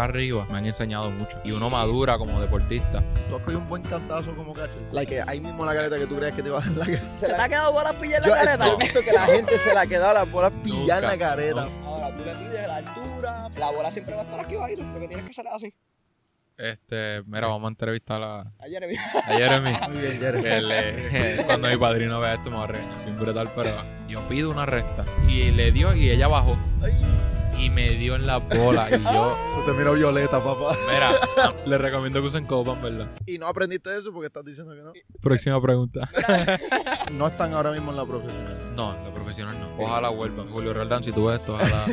acá arriba me han enseñado mucho. Y uno madura como deportista. Tú has cogido un buen cantazo como cacho. Like, ahí mismo la careta que tú crees que te va a dar la careta. ¿Se te ha quedado bolas pillar Yo, la careta? yo he visto que la gente se la ha quedado las bolas pillar en la careta. Ahora tú le pides la altura, la bola siempre va a estar aquí bajito, porque tienes que hacerla así. Este, mira, vamos a entrevistar a, A Jeremy. a Jeremy. Muy bien, Jeremy. que le- cuando mi padrino vea esto me va a regañar brutal, pero yo pido una recta. Y le dio y ella bajó. Y me dio en la bola. Y yo, Se te miró violeta, papá. mira, le recomiendo que usen copan, ¿verdad? Y no aprendiste eso porque estás diciendo que no. Próxima pregunta. No están ahora mismo en la profesión. No, los profesionales no. Ojalá vuelvan. Julio Roldán, si tú ves esto, ojalá.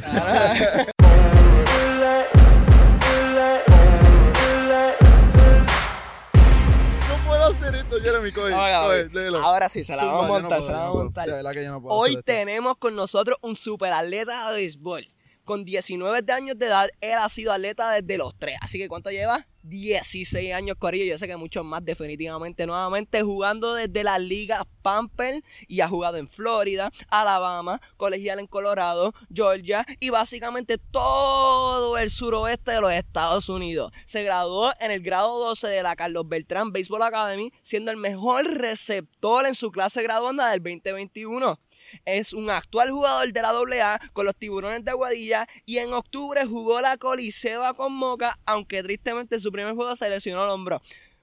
No puedo hacer esto, Jeremy. Coge, Ahora, coge, sí, se la vamos a no montar, se la no vamos a no Hoy tenemos con nosotros un superatleta de béisbol. Con 19 de años de edad, él ha sido atleta desde los 3. Así que, ¿cuánto lleva? 16 años, Corillo. Yo sé que muchos más, definitivamente. Nuevamente jugando desde las ligas Pamper y ha jugado en Florida, Alabama, colegial en Colorado, Georgia y básicamente todo el suroeste de los Estados Unidos. Se graduó en el grado 12 de la Carlos Beltrán Baseball Academy, siendo el mejor receptor en su clase graduanda del 2021 es un actual jugador de la AA con los tiburones de Aguadilla y en octubre jugó la Coliseba con Moca, aunque tristemente en su primer juego se lesionó el hombro.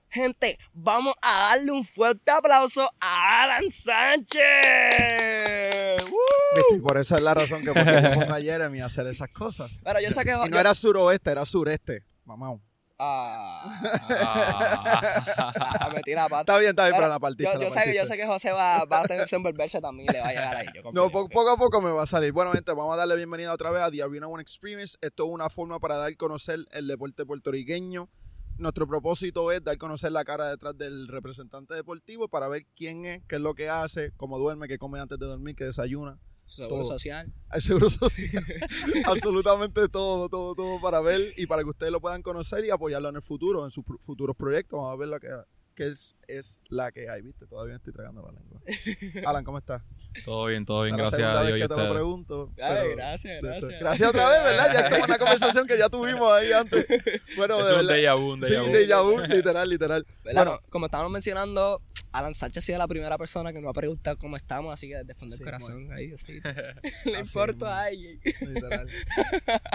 Gente, vamos a darle un fuerte aplauso a Alan Sánchez. ¡Woo! Viste, y por eso es la razón que porque yo pongo a Jeremy a hacer esas cosas. Pero yo sé que... Y no era suroeste, era sureste. Mamá. Ah, Ah. metí la pata. Está bien, está bien, Pero la partiste. Yo, yo sé que, yo sé que José va, va a tener que envolverse también y le va a llegar ahí. yo No, poco a poco me va a salir. Bueno, gente, vamos a darle bienvenida otra vez a The Arena One Experience. Esto es una forma para dar a conocer el deporte puertorriqueño. Nuestro propósito es dar a conocer la cara detrás del representante deportivo para ver quién es, qué es lo que hace, cómo duerme, qué come antes de dormir, qué desayuna. Seguro todo. social. El seguro social. Absolutamente todo, todo, todo para ver y para que ustedes lo puedan conocer y apoyarlo en el futuro, en sus futuros proyectos. Vamos a ver lo que, que es, es la que hay, ¿viste? Todavía estoy tragando la lengua. Alan, ¿cómo estás? todo bien, todo bien, gracias a Dios que te lo pregunto. Ay, pero- gracias, gracias. Gracias otra vez, ¿verdad? Ya es como una conversación que ya tuvimos ahí antes. Bueno, Es de un verdad. déjà vu, un Sí, déjà vu. déjà vu, literal, literal. ¿Verdad? Bueno. Co- como estábamos mencionando, Alan Sánchez ha sido la primera persona que nos ha preguntado cómo estamos, así que desde el fondo del Sí, corazón, ahí, así. Le importa a alguien. Literal.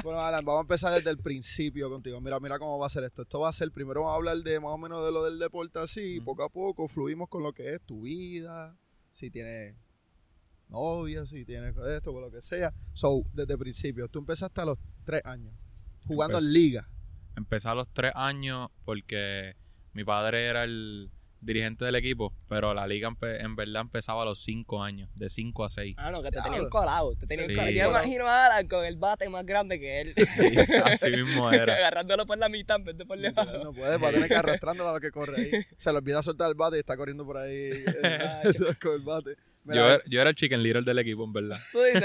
Bueno, Alan, vamos a empezar desde el principio contigo. Mira, mira cómo va a ser esto. Esto va a ser, primero vamos a hablar de más o menos de lo del deporte así, y poco a poco fluimos con lo que es tu vida, si tienes novia, si tienes esto, con lo que sea. So, desde el principio, tú empezaste a los tres años, jugando Empecé. en liga. Empecé a los tres años porque mi padre era el dirigente del equipo, pero la liga empe- en verdad empezaba a los cinco años, de cinco a seis. Ah, no, que te tenían colado. Te tenían Sí. colado. Yo imagino a Alan con el bate más grande que él. Así mismo era. Agarrándolo por la mitad en vez de por debajo. No puede, va a tener que arrastrándolo a lo que corre ahí. Se le olvida soltar el bate y está corriendo por ahí eh, con el bate. Yo era, yo era el chicken little del equipo, en verdad. Tú dices.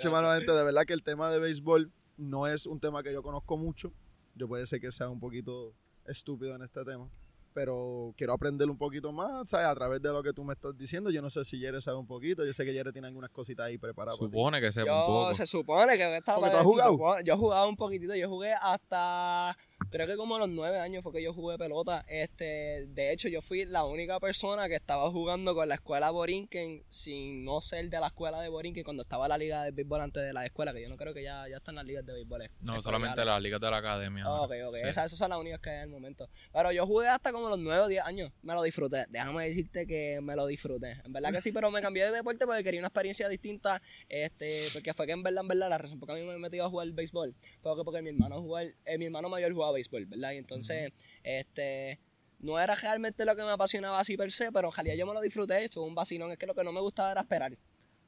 Che, mano, gente, de verdad que el tema de béisbol no es un tema que yo conozco mucho. Yo puede ser que sea un poquito estúpido en este tema. Pero quiero aprender un poquito más, ¿sabes? A través de lo que tú me estás diciendo. Yo no sé si Yere sabe un poquito. Yo sé que Yere tiene algunas cositas ahí preparadas. para ti. Supone que sepa un Yo poco. se supone que esta Porque tú se has jugado. supone- Yo he jugado un poquitito, yo jugué hasta creo que como a los nueve años fue que yo jugué pelota. Este, de hecho, yo fui la única persona que estaba jugando con la escuela Borinquen sin no ser de la escuela de Borinquen cuando estaba la liga de béisbol antes de la escuela, que yo no creo que ya, ya están las ligas de béisbol. No, solamente las ligas de la academia. Ok, ok. Sí. Esas, esas son las únicas que hay en el momento. Pero yo jugué hasta como los 9 o 10 años. Me lo disfruté. Déjame decirte que me lo disfruté. En verdad que sí, pero me cambié de deporte porque quería una experiencia distinta. Este, porque fue que en verdad, en verdad, la razón por la que a mí me he metido a jugar béisbol fue que porque mi hermano jugaba, eh, mi hermano mayor jugaba béisbol, ¿verdad? Y entonces, este. No era realmente lo que me apasionaba así per se, pero en realidad yo me lo disfruté. Eso fue un vacilón. Es que lo que no me gustaba era esperar.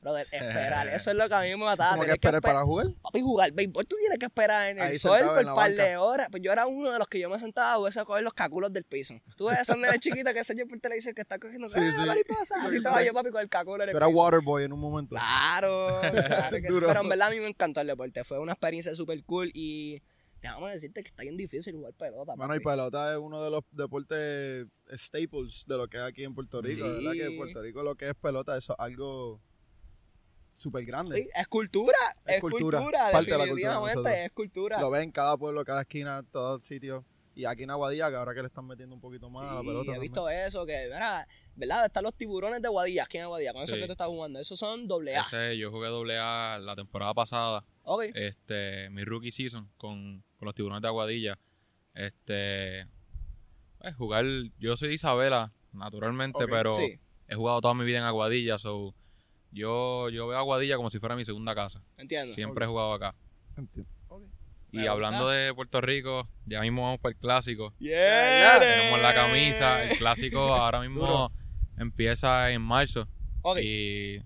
Brother, esperar. Eso es lo que a mí me mataba. ¿Cómo que esperar esper- para jugar? Papi, jugar béisbol, tú tienes que esperar en el Ahí sol por un par banca. de horas. Pues yo era uno de los que yo me sentaba a jugar a coger los cáculos del piso. Tú ves esos nenes chiquitos que enseñan por televisión que están cogiendo Sí, ¡ah, sí. mariposa! Así estaba yo, papi, con el cáculo en el Tú eras waterboy en un momento. Claro, claro que sí. Pero en verdad a mí me encantó el deporte. Fue una experiencia súper cool y déjame decirte que está bien difícil jugar pelota. Mano, y pelota es uno de los deportes staples de lo que hay aquí en Puerto Rico. Sí. ¿Verdad? Que en Puerto Rico lo que es pelota, eso es algo súper grande. Sí, es cultura, Es es, cultura, cultura, parte de la cultura de es cultura. Lo ves en cada pueblo, cada esquina, en todos sitios. Y aquí en Aguadilla, que ahora que le están metiendo un poquito más a la Sí, pelota. he también. visto eso, que, mira, ¿verdad? Están los tiburones de Guadilla, aquí en Guadilla, con eso Sí. que tú estás jugando. Esos son doble A. Ese, yo jugué doble A la temporada pasada. Ok. Este, mi rookie season con, con los tiburones de Aguadilla. Este, pues, jugar, yo soy de Isabela, naturalmente, pero sí, he jugado toda mi vida en Aguadilla, so yo, yo veo Aguadilla como si fuera mi segunda casa. entiendo. Siempre he jugado acá. Entiendo. Ok. Y Me hablando gusta. de Puerto Rico, ya mismo vamos para el clásico. Yeah, Tenemos la camisa, el clásico ahora mismo empieza en marzo. Ok. Y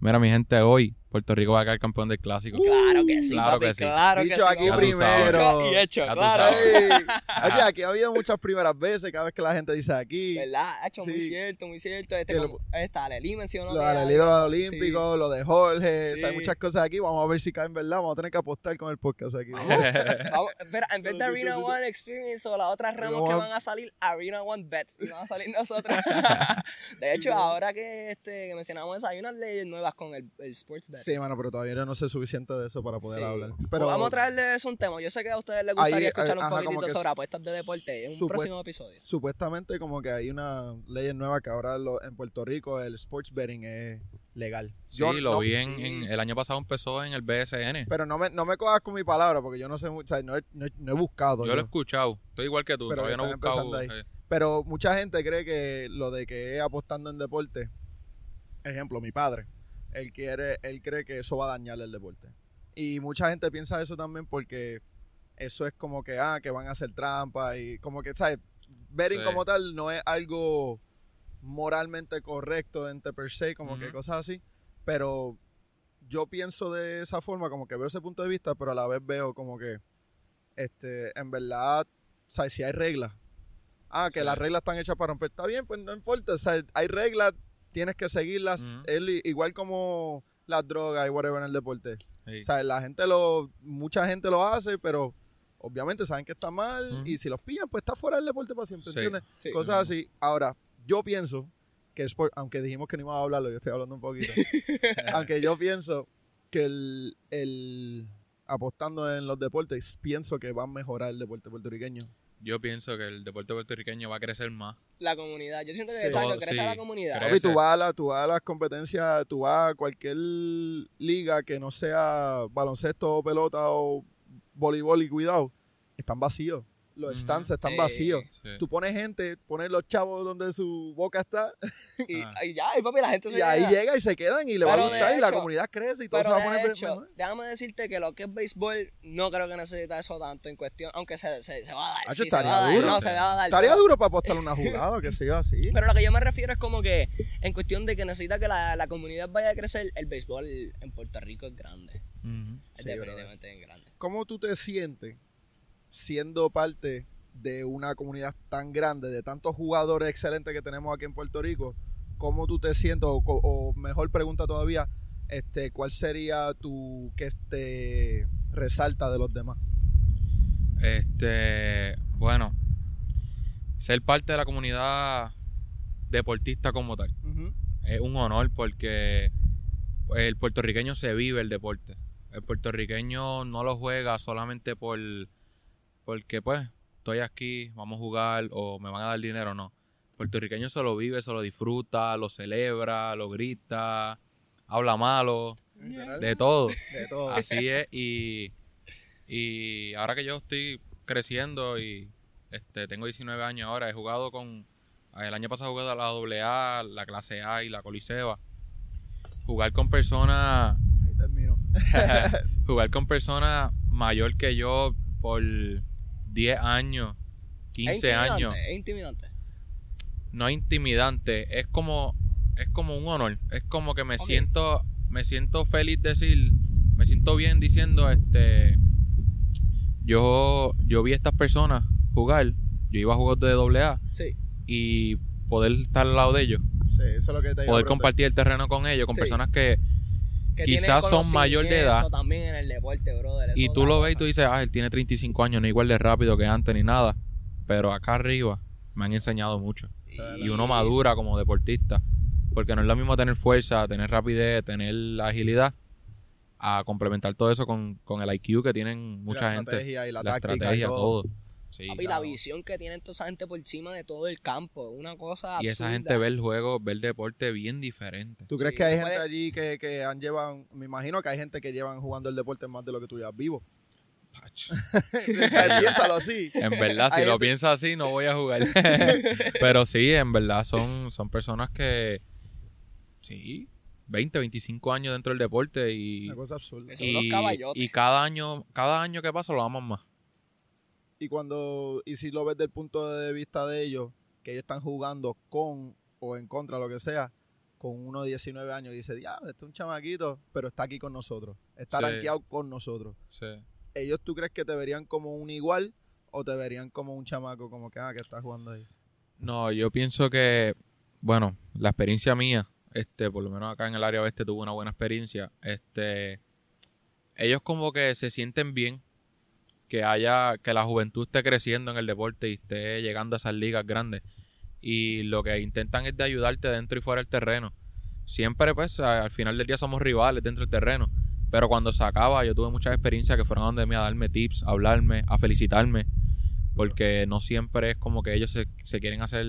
mira mi gente, hoy Puerto Rico va a quedar campeón del clásico. Claro que sí, Claro papi, que sí. claro que Dicho sí. aquí vamos. primero. Y hecho, claro. oye, aquí ha habido muchas primeras veces, cada vez que la gente dice aquí. ¿Verdad? Ha hecho muy Sí. cierto, muy cierto. Este, Que lo- como- esta, Leli mencionó Lo que de los olímpicos, lo de Jorge, o sea, hay Sí. muchas cosas aquí. Vamos a ver si caen verdad. Vamos a tener que apostar con el podcast aquí. Vamos, espera, en vez de Sí, sí, Arena sí, sí. One Experience o las otras ramos Vamos que van a salir, Arena One Bets. Y van a salir nosotros. de hecho, ahora que, este, que mencionamos eso, hay unas leyes nuevas con el, el Sports Bet. Sí, mano, pero todavía no sé suficiente de eso para poder Sí. hablar. Pues Vamos a traerle eso un tema. Yo sé que a ustedes les gustaría Ahí, escuchar eh, un ajá, poquitito sobre apuestas de deporte en un próximo episodio. supuestamente como que hay una ley nueva que ahora lo- en Puerto Rico el sports betting es legal. Sí, Yo lo no- vi en, en- el año pasado empezó en el BSN. Pero no me, no me cojas con mi palabra porque yo no sé mucho, o sea, no, he, no he- no he buscado. Yo lo he escuchado. Estoy igual que tú. Pero todavía no he buscado. empezando eh, Pero mucha gente cree que lo de que es apostando en deporte, ejemplo, mi padre, él quiere, él cree que eso va a dañar el deporte. Y mucha gente piensa eso también porque eso es como que, ah, que van a hacer trampa y como que, ¿sabes? Betting Sí. como tal no es algo moralmente correcto entre per se, como que cosas así. Pero yo pienso de esa forma, como que veo ese punto de vista, pero a la vez veo como que, este, en verdad, ¿sabes? Si hay reglas. Ah, que Sí. las reglas están hechas para romper. Está bien, pues no importa. O sea, hay reglas, tienes que seguirlas. Ujú. Él- igual como las drogas y whatever en el deporte. sí. O sea, la gente lo, mucha gente lo hace, pero obviamente saben que está mal y si los pillan, pues está fuera del deporte para siempre. ¿entiendes? Sí. Cosas así. Ahora, yo pienso que el sport, aunque dijimos que no íbamos a hablarlo, yo estoy hablando un poquito. aunque yo pienso que el, el apostando en los deportes, pienso que va a mejorar el deporte puertorriqueño. Yo pienso que el deporte puertorriqueño va a crecer más. La comunidad. Yo siento que Sí. exacto, Oh, crece sí. la comunidad. Crece. Papi, tú vas, a la, tú vas a las competencias, tú vas a cualquier liga que no sea baloncesto o pelota o voleibol y cuidado, están vacíos. Los Ujú. stands están Sí. vacíos. Sí. Tú pones gente, pones los chavos donde su boca está Y, Ah. y ya, y papi, la gente se y ahí llega. y se quedan y le va a gustar y la comunidad crece y todo se va a poner hecho, mejor. déjame decirte que lo que es béisbol no creo que necesita eso tanto en cuestión, aunque se, se, se va a dar. Hacho, sí, se estaría va a dar, duro. no, se va a dar. Estaría pero- duro para apostar una jugada, que se yo así. Pero lo que yo me refiero es como que en cuestión de que necesita que la, la comunidad vaya a crecer, el béisbol en Puerto Rico es grande. Ujú. Es Sí, definitivamente grande. ¿Cómo tú te sientes siendo parte de una comunidad tan grande, de tantos jugadores excelentes que tenemos aquí en Puerto Rico? ¿Cómo tú te sientes? O, mejor pregunta todavía, este, ¿cuál sería tu que te resalta de los demás? Este, bueno, ser parte de la comunidad deportista como tal es un honor porque el puertorriqueño se vive el deporte. El puertorriqueño no lo juega solamente por porque pues estoy aquí, vamos a jugar o me van a dar dinero, no. El puertorriqueño se lo vive, se lo disfruta, lo celebra, lo grita, habla malo, Literal, de todo. de todo. Así es, y, y ahora que yo estoy creciendo y este, tengo 19 años ahora, he jugado con, el año pasado jugué a la AA, la clase A y la Coliseba. Jugar con personas, Ahí termino. jugar con personas mayor que yo por 10 años, Es 15 intimidante, años, Es intimidante. no es intimidante, es como, es como un honor, es como que me siento, me siento feliz decir, me siento bien diciendo, este, yo, yo vi a estas personas jugar, yo iba a jugar de doble A Sí. y poder estar al lado de ellos, Sí, eso es lo que te poder compartir el terreno con ellos, con Sí. personas Que Quizás son mayor de edad. conocimiento También en el deporte, brother. y tú lo ves y tú dices, ah, él tiene 35 años, no igual de rápido que antes ni nada, pero acá arriba me han enseñado mucho. Y uno madura como deportista. Porque no es lo mismo tener fuerza, tener rapidez, tener agilidad, a complementar todo eso con, con el IQ que tienen mucha la gente. estrategia y la, La táctica estrategia, y todo. todo. Sí. Papi, la visión que tiene toda esa gente por encima de todo el campo. Una cosa Y esa gente ve el juego, ve el deporte bien diferente. ¿Tú crees Sí, que hay gente allí que, que han llevado, me imagino que hay gente que llevan jugando el deporte más de lo que tú llevas vivo? O sea, Piénsalo así. En verdad, si Hay lo gente- piensas así, no voy a jugar. Pero sí, en verdad, son, son personas que, sí, 20, 25 años dentro del deporte y, Una cosa absurda. Son unos y, caballotes. y cada año cada año que pasa lo aman más. Y cuando, y si lo ves del punto de vista de ellos, que ellos están jugando con o en contra, lo que sea, con uno de 19 años, y dice, diablo, este es un chamaquito, pero está aquí con nosotros. Está Sí. rankeado con nosotros. Sí. ¿Ellos tú crees que te verían como un igual o te verían como un chamaco, como que, ah, que está jugando ahí? No, yo pienso que, bueno, la experiencia mía, este, por lo menos acá en el área oeste tuve una buena experiencia. Este, ellos como que se sienten bien que haya, que la juventud esté creciendo en el deporte y esté llegando a esas ligas grandes. Y lo que intentan es de ayudarte dentro y fuera del terreno. Siempre, pues, al final del día somos rivales dentro del terreno. Pero cuando se acaba, yo tuve muchas experiencias que fueron a donde mí a darme tips, a hablarme, a felicitarme. Porque no siempre es como que ellos se, se quieren hacer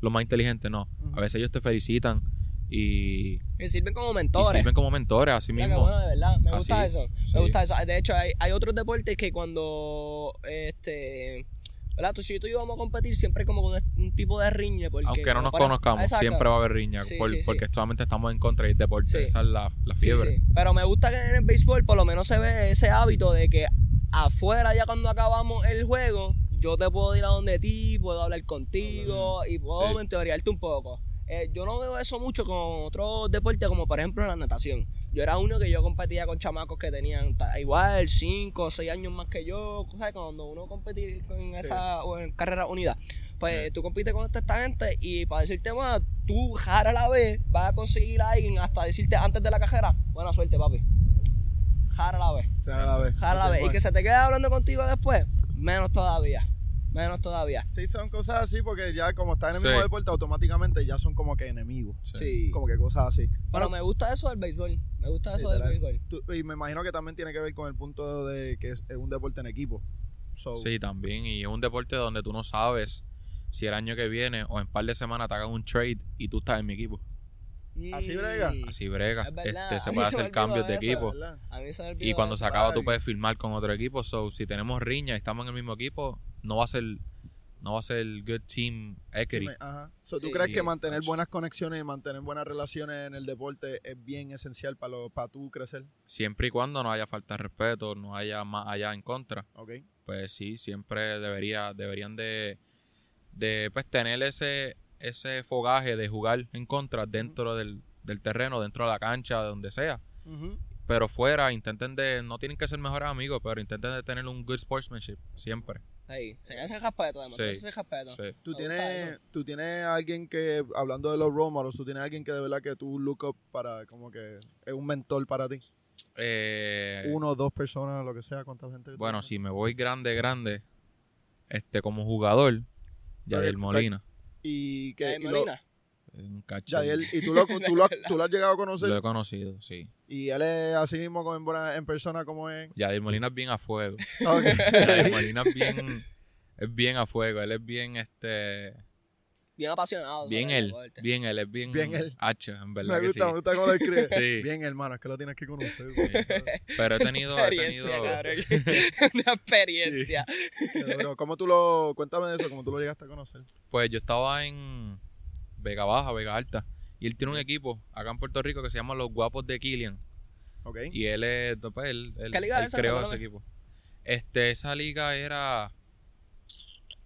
lo más inteligente, no. A veces ellos te felicitan y, Que sirven como y mentores. sirven como mentores a sí Mira qué mismos. bueno, de verdad. Me gusta Así, eso. sí. Me gusta eso. De hecho, hay, hay otros deportes que cuando este ¿verdad? Tú, si tú y yo vamos a competir, siempre como un, un tipo de riñe. Porque, Aunque no nos para- conozcamos, Exacto. siempre va a haber riña. Sí, por- sí, sí. Porque solamente estamos en contra del deporte. Esa es la, la fiebre. Pero me gusta que en el béisbol por lo menos se ve ese hábito de que afuera ya cuando acabamos el juego, yo te puedo ir a donde ti, puedo hablar contigo y puedo mentorearte un poco. Eh, yo no veo eso mucho con otros deportes como por ejemplo la natación. Yo era uno que yo competía con chamacos que tenían igual 5 o 6 años más que yo. ¿sabes? Cuando uno competía con Sí. esa o en carrera unida, pues tú compites con esta, gente y para decirte más, tú jara la vez vas a conseguir a alguien hasta decirte antes de la cajera, buena suerte papi. Jara la vez. Jara la vez. Jara la vez. Y que se te quede hablando contigo después, menos todavía. Menos todavía. Sí, son cosas así porque ya como están en el Sí. mismo deporte, automáticamente ya son como que enemigos. Sí. Sí. Como que cosas así. Pero Bueno, me gusta eso del béisbol. Me gusta eso Literal. del béisbol. tú- y me imagino que también tiene que ver con el punto de que es es un deporte en equipo. So, Sí, también. Y es un deporte donde tú no sabes si el año que viene o en par de semanas te hagan un trade y tú estás en mi equipo. ¿Así brega? Así brega. Este, se puede hacer cambios de equipo. Y cuando se acaba tú puedes firmar con otro equipo. So, si tenemos riña y estamos en el mismo equipo, no va a ser no va a ser good team Sí, equity. me- ajá. So, ¿Tú Sí. crees que mantener buenas conexiones y mantener buenas relaciones en el deporte es bien esencial para lo, para tú crecer? Siempre y cuando no haya falta de respeto, no haya más allá en contra. ¿Ok? pues sí, siempre debería, deberían de, de pues, tener ese, ese fogaje de jugar en contra dentro del, del terreno, dentro de la cancha, de donde sea. Pero fuera, intenten de, no tienen que ser mejores amigos, pero intenten de tener un good sportsmanship, siempre. Sí, se ese respeto, demostrarse Sí. ese respeto. Sí. ¿Tú tienes, tú tienes alguien que, hablando de los role models, tú tienes alguien que de verdad que tú look up para, como que es un mentor para ti? Eh, Uno, dos personas, lo que sea, cuánta gente. bueno, tienes? si me voy grande, grande, este como jugador, Yadiel Molina. Y que... Eh, y lo-. Un cacho. Yadiel, y tú lo, tú, lo, has- tú lo has llegado a conocer Lo he conocido, sí. y él es así mismo como en, buena- en persona como es. Yadiel Molina es bien a fuego. Ok. Yadiel Molina es bien, es bien a fuego. Él es bien, este, Bien apasionado. bien él, bien él, es bien, Bien él. hacha, en verdad me que gusta, sí. me gusta cómo lo escribe. Sí. Bien, hermano, es que lo tienes que conocer. Pero he tenido, he tenido, experiencia, cabrón. Una experiencia. Pero, ¿cómo tú lo... Cuéntame de eso, cómo tú lo llegaste a conocer. pues yo estaba en Vega Baja, Vega Alta, y él tiene un equipo acá en Puerto Rico que se llama Los Guapos de Killian. ¿Ok? Y él es, pues, él, él- ¿Qué liga él es esa? creó ese equipo. Este, esa liga era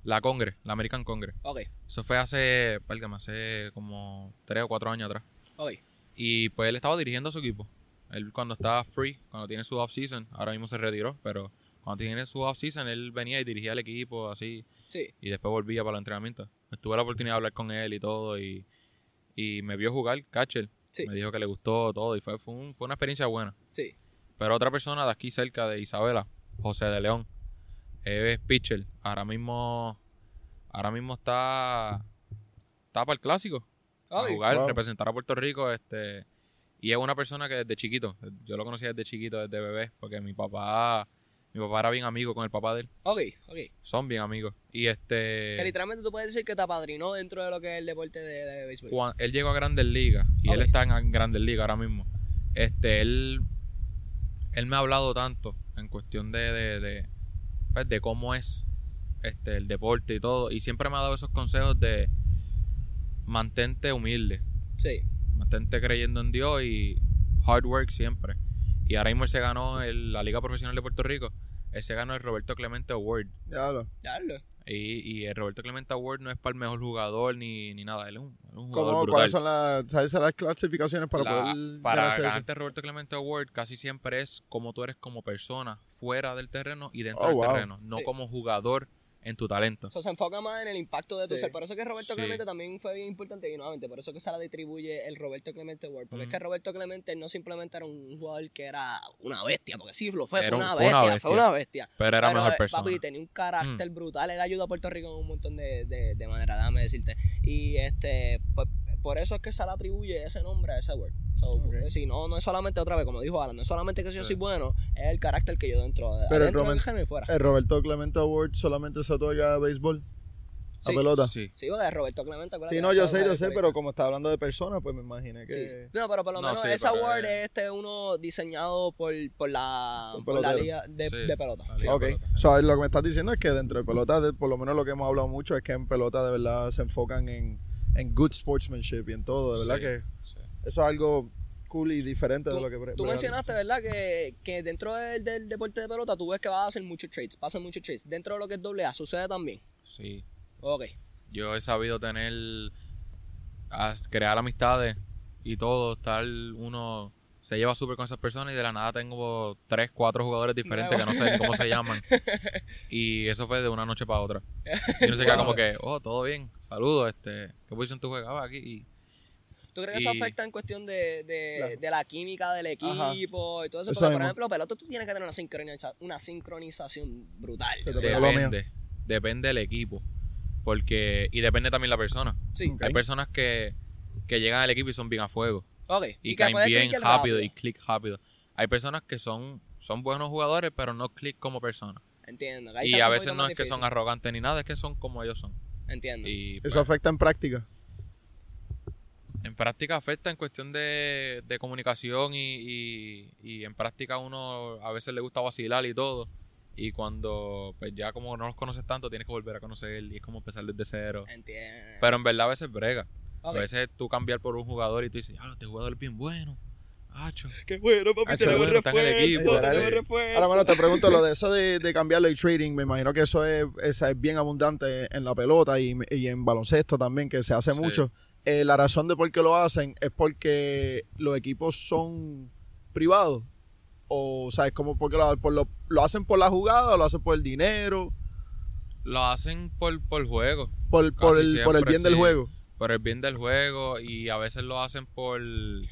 la Congress, la American Congress. Ok, Eso fue hace, válgame, hace como tres o cuatro años atrás. ok. Y pues él estaba dirigiendo a su equipo. Él cuando estaba free, cuando tiene su off-season, ahora mismo se retiró, pero cuando tiene su off-season, él venía y dirigía el equipo así, Sí. y después volvía para los entrenamientos. Tuve la oportunidad de hablar con él y todo, y, y me vio jugar catcher. Sí. Me dijo que le gustó todo, y fue, fue, un- fue una experiencia buena. Sí. Pero otra persona de aquí cerca de Isabela, José de León, es pitcher. Ahora mismo, ahora mismo está, está para el clásico. a Ay, jugar, wow. representar a Puerto Rico, este y es una persona que desde chiquito, yo lo conocía desde chiquito, desde bebé, porque mi papá mi papá era bien amigo con el papá de él, Ok, ok. son bien amigos y este Que literalmente tú puedes decir que te apadrinó dentro de lo que es el deporte de, de béisbol. él llegó a Grandes Ligas y él está en Grandes Ligas ahora mismo. Este, él, él me ha hablado tanto en cuestión de, de, de, pues, de cómo es este, el deporte y todo. Y siempre me ha dado esos consejos de mantente humilde, Sí. mantente creyendo en Dios y hard work siempre. Y ahora mismo él se ganó el- la Liga Profesional de Puerto Rico. Él se ganó el Roberto Clemente Award. Diablo. Darlo. Y, y el Roberto Clemente Award no es para el mejor jugador ni, ni nada. Él es un, es un jugador ¿Cómo, brutal. ¿Cuáles son las, sabes las clasificaciones para La- poder para ganarte el Roberto Clemente Award casi siempre es como tú eres como persona fuera del terreno y dentro Oh, del wow. terreno, no Sí. como jugador en tu talento. O sea, se enfoca más en el impacto de tu Sí. ser. Por eso que Roberto Sí. Clemente también fue bien importante y nuevamente, por eso que se la distribuye el Roberto Clemente Award. Porque es que Roberto Clemente no simplemente era un jugador que era una bestia, porque sí, lo fue, Era fue un- una, fue una bestia, fue bestia. una bestia. Pero era Pero, mejor eh, persona. Mm. Papi, tenía un carácter brutal. Él ayudó a Puerto Rico en un montón de, de, de maneras, déjame decirte. Y este, pues, por eso es que se le atribuye ese nombre a ese award. So, Ok. porque si no, no es solamente otra vez, como dijo Alan, no es solamente que si yo Sí. soy bueno, es el carácter que yo dentro de Pero el adentro del Roman- fuera. ¿El Roberto Clemente Award solamente se otorga a béisbol? ¿A Sí. pelota? Sí. Sí, porque Roberto Clemente. Sí, no, yo sé, yo sé, pero como está hablando de personas, pues me imaginé que... Sí, sí. No, pero por lo No, menos sí, ese award es- es este uno diseñado por, por la, Por liga de, Sí, de pelota. liga. Ok, pelota. so, lo que me estás diciendo es que dentro de pelota, de- por lo menos lo que hemos hablado mucho es que en pelota de verdad se enfocan en, en good sportsmanship y en todo, de verdad Sí, que sí. eso es algo cool y diferente de lo que... tú mencionaste, ¿verdad? Que, que dentro del, del deporte de pelota tú ves que vas a hacer muchos trades, pasan muchos trades. Dentro de lo que es doble A, ¿sucede también? Sí. Ok. Yo he sabido tener, crear amistades y todo, estar uno se lleva súper con esas personas y de la nada tengo tres, cuatro jugadores diferentes que no sé ni cómo se llaman. Y eso fue de una noche para otra. Y uno se queda como que, oh, todo bien, saludos, este, ¿qué posición tú jugabas aquí? Y ¿Tú crees que eso Y- afecta en cuestión de, de, Claro. de la química del Ajá. equipo y todo eso? Eso Porque, por mismo. ejemplo, pelota tú tienes que tener una, sincroniza- una sincronización brutal. Depende, depende del equipo. Porque, y depende también la persona. Sí. Hay personas que, que llegan al equipo y son bien a fuego. Ok. y, caen bien rápido, y clic rápido. Hay personas que son, son buenos jugadores, pero no clic como personas. Entiendo. ahí Y a veces no es que son arrogantes ni nada, es que son como ellos son. Entiendo. Y Eso pues, afecta en práctica. en práctica afecta en cuestión de, de comunicación y, y, y en práctica uno a veces le gusta vacilar y todo. Y cuando pues ya como no los conoces tanto, tienes que volver a conocer y es como empezar desde cero. Entiendo. Pero en verdad a veces brega. A veces tú cambiar por un jugador y tú dices, ah, este jugador es bien bueno. Acho. Qué bueno, papi, Ah, tenemos bueno, tenemos refuerzo. Ahora, bueno, te pregunto lo de eso de, de cambiarlo y trading. Me imagino que eso es, esa es bien abundante en la pelota y, y en baloncesto también, que se hace Sí. mucho. Eh, la razón de por qué lo hacen es porque los equipos son privados. O, ¿sabes? Como porque lo, por lo, lo hacen por la jugada o lo hacen por el dinero, Lo hacen por, por juego. por, el, por el siempre, bien del juego. Por el bien del juego y a veces lo hacen por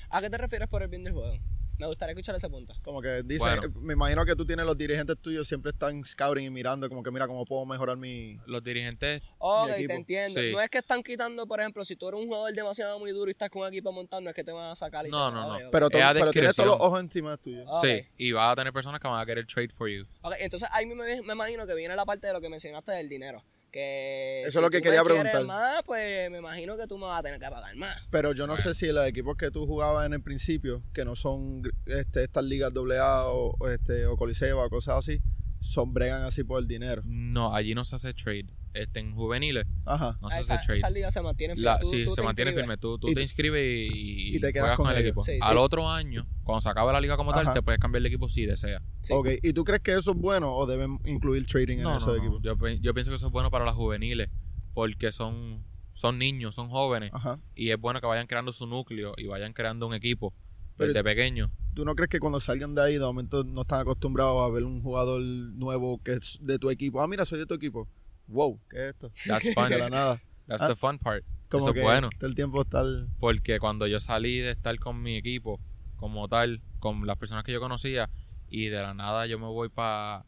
¿A qué te refieres por el bien del juego? Me gustaría escuchar ese punto. Como que dicen, Bueno. eh, me imagino que tú tienes los dirigentes tuyos siempre están scouting y mirando, como que mira cómo puedo mejorar mi. los dirigentes Ok, equipo. te entiendo. Sí. No es que están quitando, por ejemplo, si tú eres un jugador demasiado muy duro y estás con un equipo montando, es que te van a sacar y No, te- no, no. Pero, tú- pero tienes todos los ojos encima tuyos. Sí y vas a tener personas que van a querer trade for you Ok, entonces ahí me, me imagino que viene la parte de lo que mencionaste del dinero. Que Eso si es lo que tú quería me preguntar. más, pues me imagino que tú me vas a tener que pagar más. Pero yo no sé si los equipos que tú jugabas en el principio, que no son este, estas ligas AA o, este, o Coliseo o cosas así, son bregan así por el dinero. no allí no se hace trade este en juveniles Ajá. no se Ah, esa, hace trade esa liga se mantiene firme. La- Tú- sí tú se te mantiene inscribes. firme tú, tú Y- te inscribes y, y te quedas juegas con con, el ellos. equipo Sí, sí. al otro año cuando se acabe la liga como Ajá. tal te puedes cambiar de equipo si deseas Sí. Ok, ¿y tú crees que eso es bueno o deben incluir trading en no, esos no, no. equipos? Yo, pi- yo pienso que eso es bueno para las juveniles porque son son niños son jóvenes Ajá. y es bueno que vayan creando su núcleo y vayan creando un equipo Pero- desde pequeño ¿Tú no crees que cuando salgan de ahí, de momento no están acostumbrados a ver un jugador nuevo que es de tu equipo? Ah, mira, soy de tu equipo. Wow, ¿qué es esto? that's fun De la nada. that's Ah, the fun part Como Eso que es bueno. el tiempo estar... Porque cuando yo salí de estar con mi equipo, como tal, con las personas que yo conocía, y de la nada yo me voy para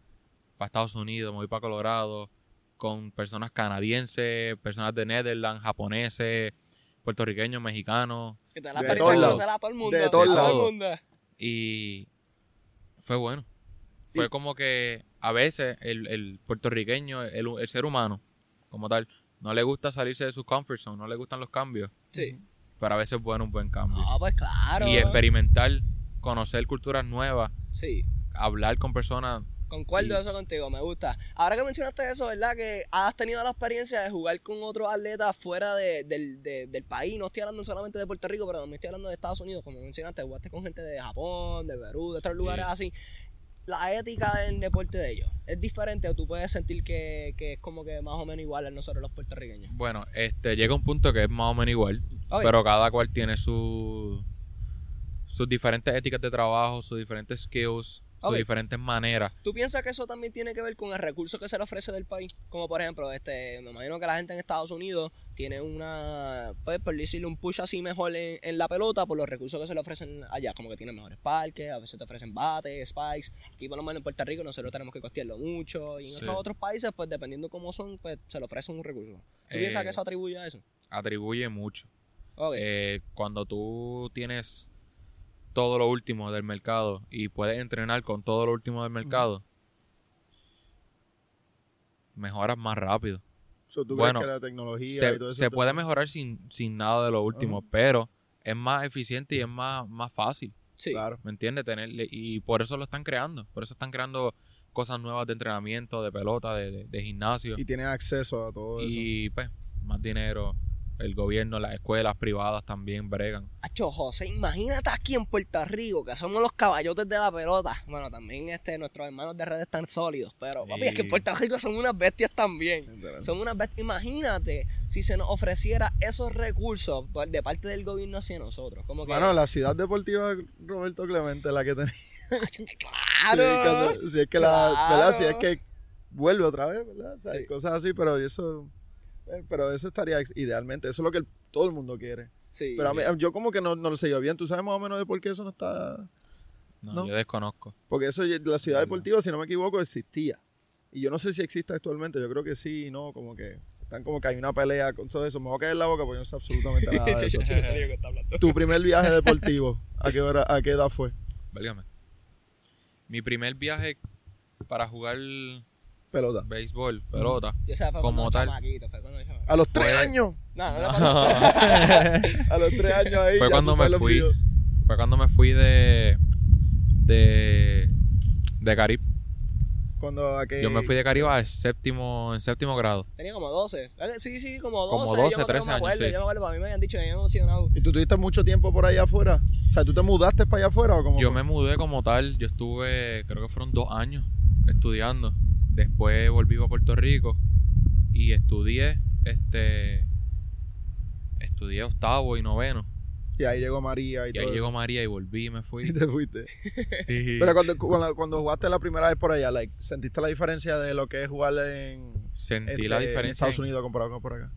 Estados Unidos, me voy para Colorado, con personas canadienses, personas de Netherlands, japoneses, puertorriqueños, mexicanos, Que te la De a todo el mundo. De todo el mundo. y fue bueno. Fue como que a veces el, el puertorriqueño, el, el ser humano, como tal, no le gusta salirse de su comfort zone, no le gustan los cambios, Sí. pero a veces es bueno un buen cambio. Ah, pues claro. y experimentar, conocer culturas nuevas, Sí. hablar con personas. Concuerdo Y- eso contigo, me gusta. Ahora que mencionaste eso, ¿verdad? Que has tenido la experiencia de jugar con otros atletas fuera de- del, de- del país. No estoy hablando solamente de Puerto Rico, pero también estoy hablando de Estados Unidos. Como mencionaste, jugaste con gente de Japón, de Perú, de otros lugares así. La ética del deporte de ellos es diferente o tú puedes sentir que, que es como que más o menos igual a nosotros los puertorriqueños. Bueno, este llega un punto que es más o menos igual, pero cada cual tiene su, sus diferentes éticas de trabajo, sus diferentes skills, Sus diferentes maneras. ¿Tú piensas que eso también tiene que ver con el recurso que se le ofrece del país? Como por ejemplo, este, me imagino que la gente en Estados Unidos tiene una, pues por decirle un push así mejor en, en la pelota por los recursos que se le ofrecen allá, como que tienen mejores parques, a veces te ofrecen bates, spikes. Aquí por lo menos en Puerto Rico nosotros tenemos que costearlo mucho y en Sí. otros otros países, pues dependiendo cómo son, pues se le ofrece un recurso. ¿Tú Eh, piensas que eso atribuye a eso? Atribuye mucho. Ok. Eh, cuando tú tienes todo lo último del mercado y puedes entrenar con todo lo último del mercado, mejoras más rápido. So, ¿Tú Bueno, crees que la tecnología y Se, todo eso se te- puede mejorar sin, sin nada de lo último, pero es más eficiente y es más, más fácil, sí. Claro. ¿me entiendes? Tenerle, y por eso lo están creando, por eso están creando cosas nuevas de entrenamiento, de pelota, de, de- de gimnasio. Y tienes acceso a todo eso. Y pues, más dinero, el gobierno, las escuelas privadas también bregan. Acho, José, imagínate aquí en Puerto Rico, que somos los caballotes de la pelota. Bueno, también este, nuestros hermanos de redes están sólidos, pero papi, es que en. Puerto Rico son unas bestias también. Son unas bestias. Imagínate si se nos ofreciera esos recursos de parte del gobierno hacia nosotros. Como que, Bueno, la ciudad deportiva Roberto Clemente, la que tenía. claro. Sí, cuando- si es que la. Claro. ¿Verdad? Si es que vuelve otra vez, ¿verdad? O sea, Sí. Cosas así, pero eso. Eh, Pero eso estaría idealmente. Eso es lo que el- todo el mundo quiere. Sí. Pero a mí- yo como que no, no lo sé yo bien. ¿Tú sabes más o menos de por qué eso no está...? No, No. yo desconozco. Porque eso, la ciudad deportiva, si no me equivoco, existía. Y yo no sé si existe actualmente. Yo creo que sí y no. Como que están como que hay una pelea con todo eso. Me voy a caer en la boca porque yo no sé absolutamente nada de eso. Tu primer viaje deportivo, ¿a qué, hora, ¿a qué edad fue? Válgame. Mi primer viaje para jugar Pelota. béisbol, pelota. Yo sé, fue Como tal. chamaquito, fue cuando yo- A los tres Fue- años. No, no pasó. A los tres años ahí. Fue ya cuando me fui. videos. Fue cuando me fui de. de. de Caribe. Cuando a que... Yo me fui de Caribe al séptimo, en séptimo grado. Tenía como 12. Eh, Sí, sí, como 12. Como yo 12, me- yo 13 me acuerdo, años, sí. Yo me acuerdo, para mí me habían dicho que me habían emocionado. ¿Y tú tuviste mucho tiempo por allá afuera? O sea, ¿tú te mudaste para allá afuera o cómo Yo me mudé como tal. Yo estuve, creo que fueron dos años estudiando. Después volví a Puerto Rico y estudié, este. Estudié octavo y noveno. Y ahí llegó María y, Y todo ahí eso. llegó María y volví y me Y fui. te fuiste. Sí. Pero cuando, cuando, cuando jugaste la primera vez por allá, like, ¿sentiste la diferencia de lo que es jugar en, Sentí este, la en diferencia Estados en, Unidos comparado con por acá?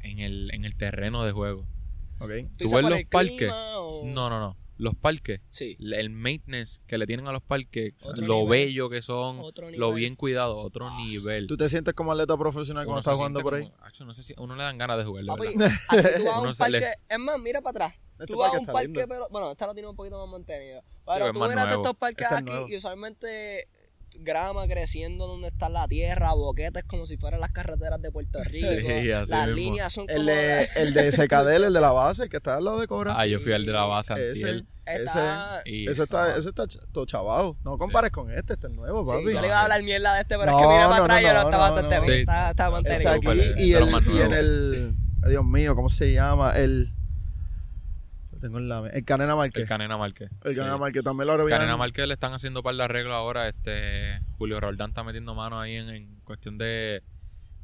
en el, en el terreno de juego. ¿Tú ¿Tú ves los el parques? clima o- No, no, no. Los parques, Sí. el maintenance que le tienen a los parques, Otro lo nivel. bello que son, lo bien cuidado, otro Ah. nivel. ¿Tú te sientes como atleta profesional cuando estás jugando por ahí? como- Acho, no sé si uno le dan ganas de jugar, Papi, verdad. aquí tú vas a Uno un se parque. les- Es más, mira para atrás. Este Tú vas a un parque, lindo. pero. Bueno, esta lo tiene un poquito más mantenido. Sí, Pero es tú miras estos parques Este es aquí y usualmente grama creciendo donde está la tierra, boquetes como si fueran las carreteras de Puerto Rico. Sí, así las mismo. líneas son como. El de, el de Secadel, el de la base, el que está al lado de Cobra. Ah, yo fui al de la base ese. Está- y- ese está, ese está todo chavado. No compares con este, este es nuevo, Sí, papi. yo le iba a hablar mierda de este, pero es que mira para atrás no, yo no no, bastante no. bien. Sí. Está, está Está mantenido. aquí y el, y en el... Dios mío, ¿cómo se llama? El... Tengo en la... El Canena Márquez. El Canena Márquez. El sí. Canena Márquez también lo habían- Canena Márquez le están haciendo par de arreglos ahora. Este Julio Roldán está metiendo mano ahí en, en cuestión de,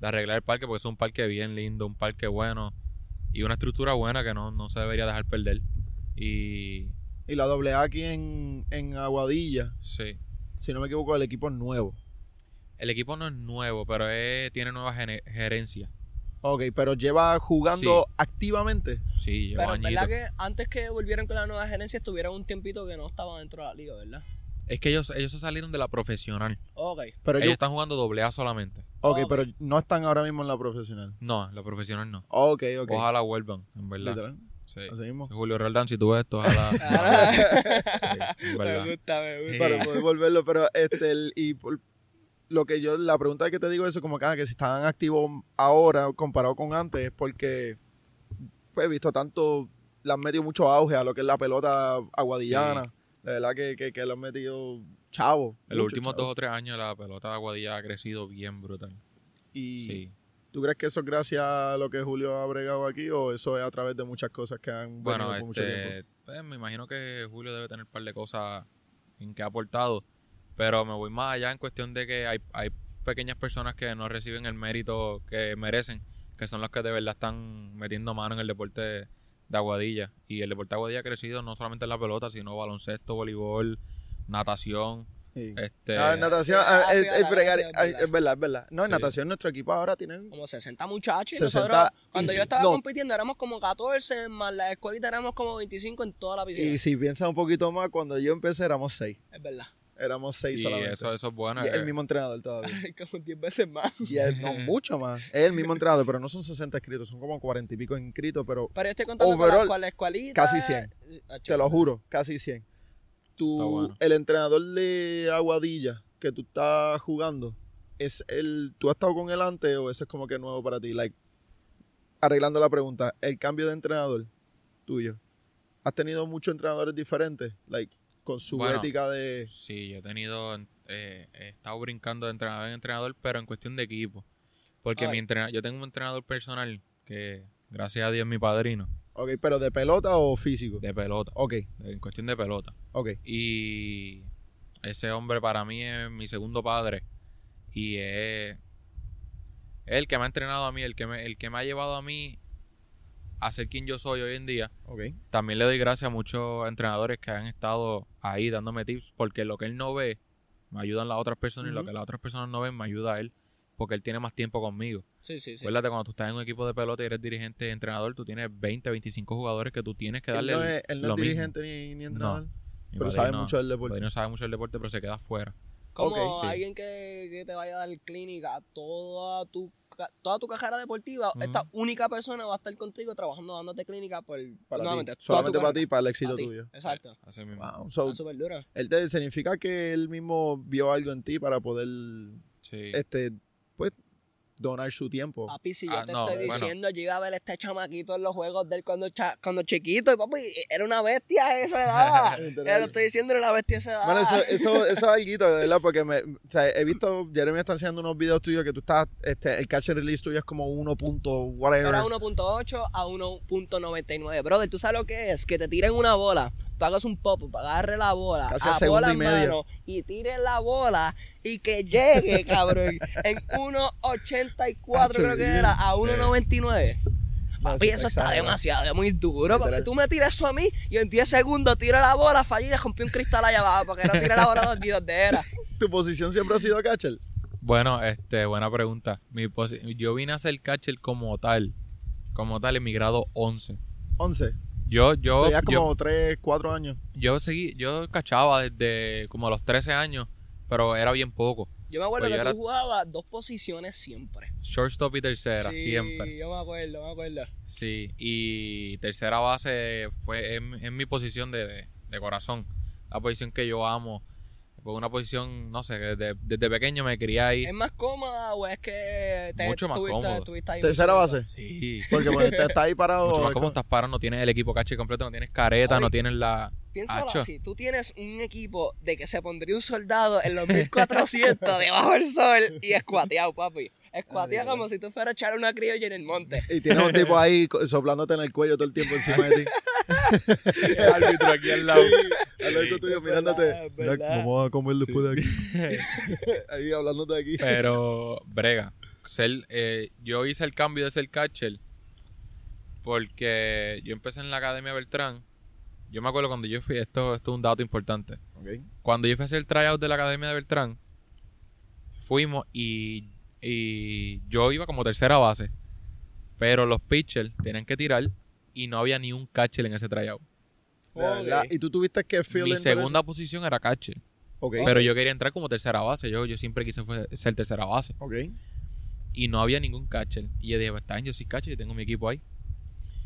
de arreglar el parque, porque es un parque bien lindo, un parque bueno y una estructura buena que no, no se debería dejar perder. Y Y la doble A aquí en, en Aguadilla, sí, si no me equivoco, el equipo es nuevo. el equipo no es nuevo, pero es- tiene nueva gerencia. Ok, pero lleva jugando Sí. activamente. Sí, lleva Pero en verdad que antes que volvieran con la nueva gerencia estuvieron un tiempito que no estaba dentro de la liga, ¿verdad? Es que ellos, ellos se salieron de la profesional. Ok. Pero ellos yo, están jugando doble A solamente. ok, Ok. pero no están ahora mismo en la profesional. No, la profesional no. Ok, ok. Ojalá vuelvan, en verdad. Literal, Sí. así mismo. Julio Roldán, si tú ves esto, ojalá. Sí, en verdad. me gusta, me gusta. Para poder volverlo, pero este, el- y por- lo que yo, la pregunta que te digo eso, como que, ah, que si están activos ahora comparado con antes, es porque, pues, he visto tanto, le han metido mucho auge a lo que es la pelota aguadillana. De verdad que, que, que le han metido chavo. En los últimos chavo. dos o tres años la pelota de Aguadilla ha crecido bien brutal. Y Sí. ¿Tú crees que eso es gracias a lo que Julio ha bregado aquí o eso es a través de muchas cosas que han Bueno, venido por mucho tiempo? este, pues, me imagino que Julio debe tener un par de cosas en que ha aportado, pero me voy más allá en cuestión de que hay, hay pequeñas personas que no reciben el mérito que merecen, que son los que de verdad están metiendo mano en el deporte de, Aguadilla. Y el deporte de Aguadilla ha crecido no solamente en la pelota, sino baloncesto, voleibol, natación. Sí. Este, Ah, en natación, Ah, ah, es, es bregar- sí, es verdad. es verdad, es verdad. No, en Sí. natación nuestro equipo ahora tiene Como 60 muchachos. Y 60 nosotros, cuando y yo estaba no. compitiendo, éramos como 14, más la escuelita éramos como 25 en toda la piscina. Y si piensas un poquito más, cuando yo empecé éramos seis. Es verdad. Éramos seis y solamente. eso, eso es bueno. y eh, el mismo entrenador todavía. como 10 veces más. Y él, no, mucho más. Es el mismo entrenador, pero no son 60 inscritos, son como 40 y pico inscritos, pero Pero yo estoy contando Overall, con la escuelita. casi 100. Ah, te lo juro, casi 100. Tu, Está bueno. El entrenador de Aguadilla que tú estás jugando, ¿es el, ¿tú has estado con él antes o eso es como que nuevo para ti? Like, arreglando la pregunta, el cambio de entrenador tuyo, ¿has tenido muchos entrenadores diferentes? Like, con su Bueno, ética de... Sí, yo he tenido, eh, he estado brincando de entrenador en entrenador, pero en cuestión de equipo. Porque Ay. mi entrena- yo tengo un entrenador personal que, gracias a Dios, es mi padrino Ok, pero de pelota o físico. de pelota, Ok, en cuestión de pelota. ok. Y ese hombre para mí es mi segundo padre. Y es, es el que me ha entrenado a mí, el que me, el que me ha llevado a mí a ser quien yo soy hoy en día. También le doy gracias a muchos entrenadores que han estado ahí dándome tips, porque lo que él no ve, me ayudan las otras personas, y lo que las otras personas no ven, me ayuda a él, porque él tiene más tiempo conmigo. Sí, sí, sí. Acuérdate, cuando tú estás en un equipo de pelota y eres dirigente entrenador, tú tienes 20, 25 jugadores que tú tienes que Él darle no el- es, él no lo es dirigente ni, ni entrenador, Mi pero sabe mucho del deporte. padrino sabe mucho del deporte, pero se queda afuera. Como sí. alguien que, que te vaya a dar clínica toda tu, toda tu carrera deportiva, esta única persona va a estar contigo trabajando dándote clínica por Para nuevamente, ti. Solamente para ti, para el éxito tuyo. Exacto. Así mismo. Wow. So, súper duro. él te significa que él mismo vio algo en ti para poder Sí. este pues donar su tiempo. Papi, si yo Ah, te no, estoy bueno. diciendo, yo iba a ver este chamaquito en los juegos de él cuando, cha- cuando chiquito, y papi, era una bestia a esa edad. Ya lo estoy diciendo, era una bestia a esa edad. Bueno, eso, eso, eso es algo, de verdad, porque me, o sea, he visto, Jeremy está haciendo unos videos tuyos que tú estás, este, el catch and release tuyo es como 1. punto whatever. Era 1.8 a 1.99. Brother, ¿tú sabes lo que es? Que te tiren una bola, tú hagas un pop, agarre la bola, Casi a segundo bola y en medio. mano, y tires la bola y que llegue, cabrón, en 1.84 creo que era, a Sí. 1.99. No, Papi, eso está demasiado, es muy duro. Porque tú me tiras eso a mí y en 10 segundos tiro la bola, fallé y le rompí un cristal allá abajo porque no tiré la bola dos días de era. ¿Tu posición siempre ha sido catcher? Bueno, este, buena pregunta. Mi yo vine a ser catcher como tal, como tal en mi grado 11. 11. Yo, yo, Tenías yo, como 3, 4 años. yo seguí, yo cachaba desde como los 13 años, pero era bien poco. Yo me acuerdo Pues que yo tú era- jugabas dos posiciones siempre. Shortstop y tercera, sí, siempre. yo me acuerdo, me acuerdo. Sí, y tercera base fue en, en mi posición de, de- de corazón. La posición que yo amo. Fue una posición, no sé, desde, desde pequeño me quería ahí. ¿Es más cómoda o es que te Mucho más tuviste- cómodo. ahí Tercera mucho base. Sí. Porque bueno, te está ahí parado. Mucho más estás parado, no tienes el equipo caché completo, no tienes careta, no tienes la... Piénsalo Acho. así, tú tienes un equipo de que se pondría un soldado en los 1400 debajo del sol y escuateado, papi. Escuateado Ay, como si tú fueras a echar una criolla en el monte. Y tienes un tipo ahí co- soplándote en el cuello todo el tiempo encima de ti. El árbitro aquí al lado. Al lado tuyo mirándote. Mira, vamos a comer después de aquí. ahí hablándote de aquí. Pero, brega, ser, eh, yo hice el cambio de ser catcher porque yo empecé en la Academia Beltrán. Yo me acuerdo cuando yo fui, esto, esto es un dato importante. Cuando yo fui a hacer el tryout de la Academia de Beltrán, fuimos y, y yo iba como tercera base. Pero los pitchers tenían que tirar y no había ni un catcher en ese tryout. De verdad. Ok. Y tú tuviste que Mi segunda posición era catcher. Ok. Pero yo quería entrar como tercera base. Yo, yo siempre quise fue- ser tercera base. Ok. Y no había ningún catcher. Y yo dije, pues está bien, yo soy catcher y tengo mi equipo ahí.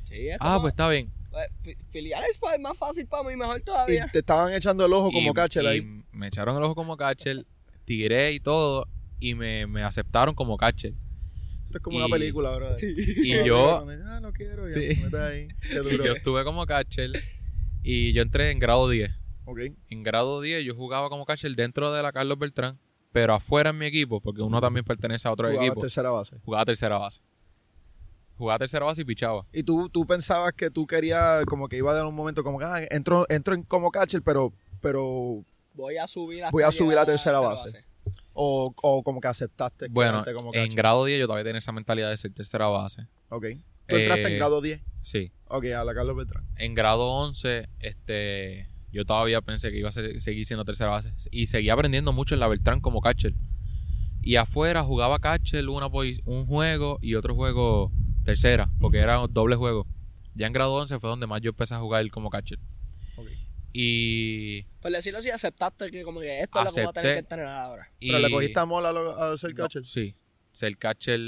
Sí, es Ah, como- pues está bien. pues, fi- filiales fue más fácil para mí, mejor Y todavía. te estaban echando el ojo como Y- catcher y ahí. Me echaron el ojo como catcher, tiré y todo. Y me, me aceptaron como catcher. Esto es como y- una película, bro. Sí. Y yo, Ah, no quiero. Sí. ahí. Qué y duro. yo estuve como catcher. Y yo entré en grado 10. Ok. En grado 10 yo jugaba como catcher dentro de la Carlos Beltrán. Pero afuera en mi equipo, porque uno también pertenece a otro equipo, tercera base. jugaba tercera base. Jugaba tercera base y pichaba. Y tú, tú pensabas que tú querías, como que iba a dar un momento como que, ah, entro, entro en como catcher, pero, pero, Voy a subir Voy a subir a tercera base. O, o como que aceptaste. Bueno, quedarte como en grado 10 yo todavía tenía esa mentalidad de ser tercera base. Ok. Tú entraste en Eh, grado 10. Sí. Ok, a la Carlos Beltrán. En grado 11, este, yo todavía pensé que iba a ser- seguir siendo tercera base. Y seguía aprendiendo mucho en la Beltrán como catcher. Y afuera jugaba catcher una un juego y otro juego tercera, porque era doble juego. Ya en grado 11 fue donde más yo empecé a jugar como catcher. Y, Pues decirlo así, aceptaste que como que esto es lo que voy a tener Acepté. que entrenar ahora. y- Pero le cogiste amor a, lo- a ser No, catcher. sí. Ser catcher.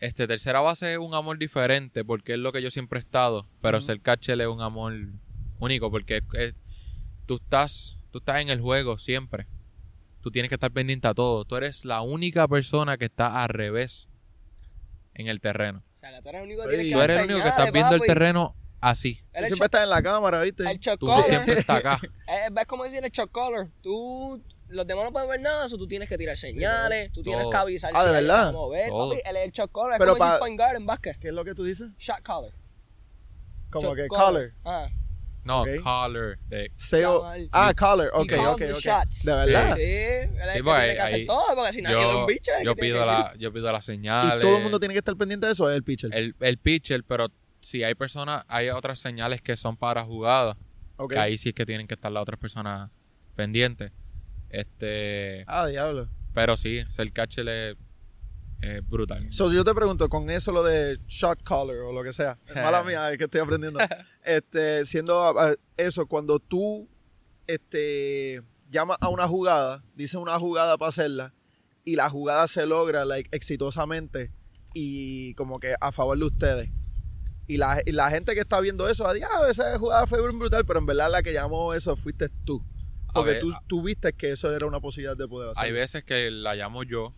Este, tercera base es un amor diferente porque es lo que yo siempre he estado. Pero Ujú. ser catcher es un amor único porque es- es- tú, estás, tú estás en el juego siempre. Tú tienes que estar pendiente a todo. Tú eres la única persona que está al revés en el terreno. O sea, que tú eres el único que que Tú eres el único que estás viendo el terreno así. Tú siempre estás en la cámara, ¿viste? El siempre estás acá. Eh, ¿Ves cómo decir el shot caller? Tú, los demás no pueden ver nada, eso tú tienes que tirar señales, tú tienes que avisar Ah, ¿de verdad? mover. Todo. Papi, él es el shot caller, es Pero como decir point guard en básquet. ¿Qué es lo que tú dices? Shot caller. Como Shot que caller. caller. Ah, No, Ok. caller. de- Seo- mal. ah, caller. Ok, ok, ok. shots. De verdad. sí, el Sí, que porque tiene que hacer ahí- todo, porque si nadie es yo, un bicho, el yo pido la, yo pido las señales. Y todo el mundo tiene que estar pendiente de eso, es el pitcher. el, el pitcher, pero si hay personas, hay otras señales que son para jugadas, que ahí sí es que tienen que estar las otras personas pendientes. Este, Ah, diablo. pero sí, ser catcher es, es brutal. So, yo te pregunto, con eso lo de shot caller o lo que sea, es mala mía, es que estoy aprendiendo. este, siendo ah, eso, cuando tú este, llamas a una jugada, dices una jugada para hacerla, y la jugada se logra like, exitosamente y como que a favor de ustedes. Y la, y la gente que está viendo eso, a diablo, esa jugada fue brutal, pero en verdad la que llamó eso fuiste tú. Porque ver, tú, tú viste que eso era una posibilidad de poder hacer. Hay veces que la llamo yo,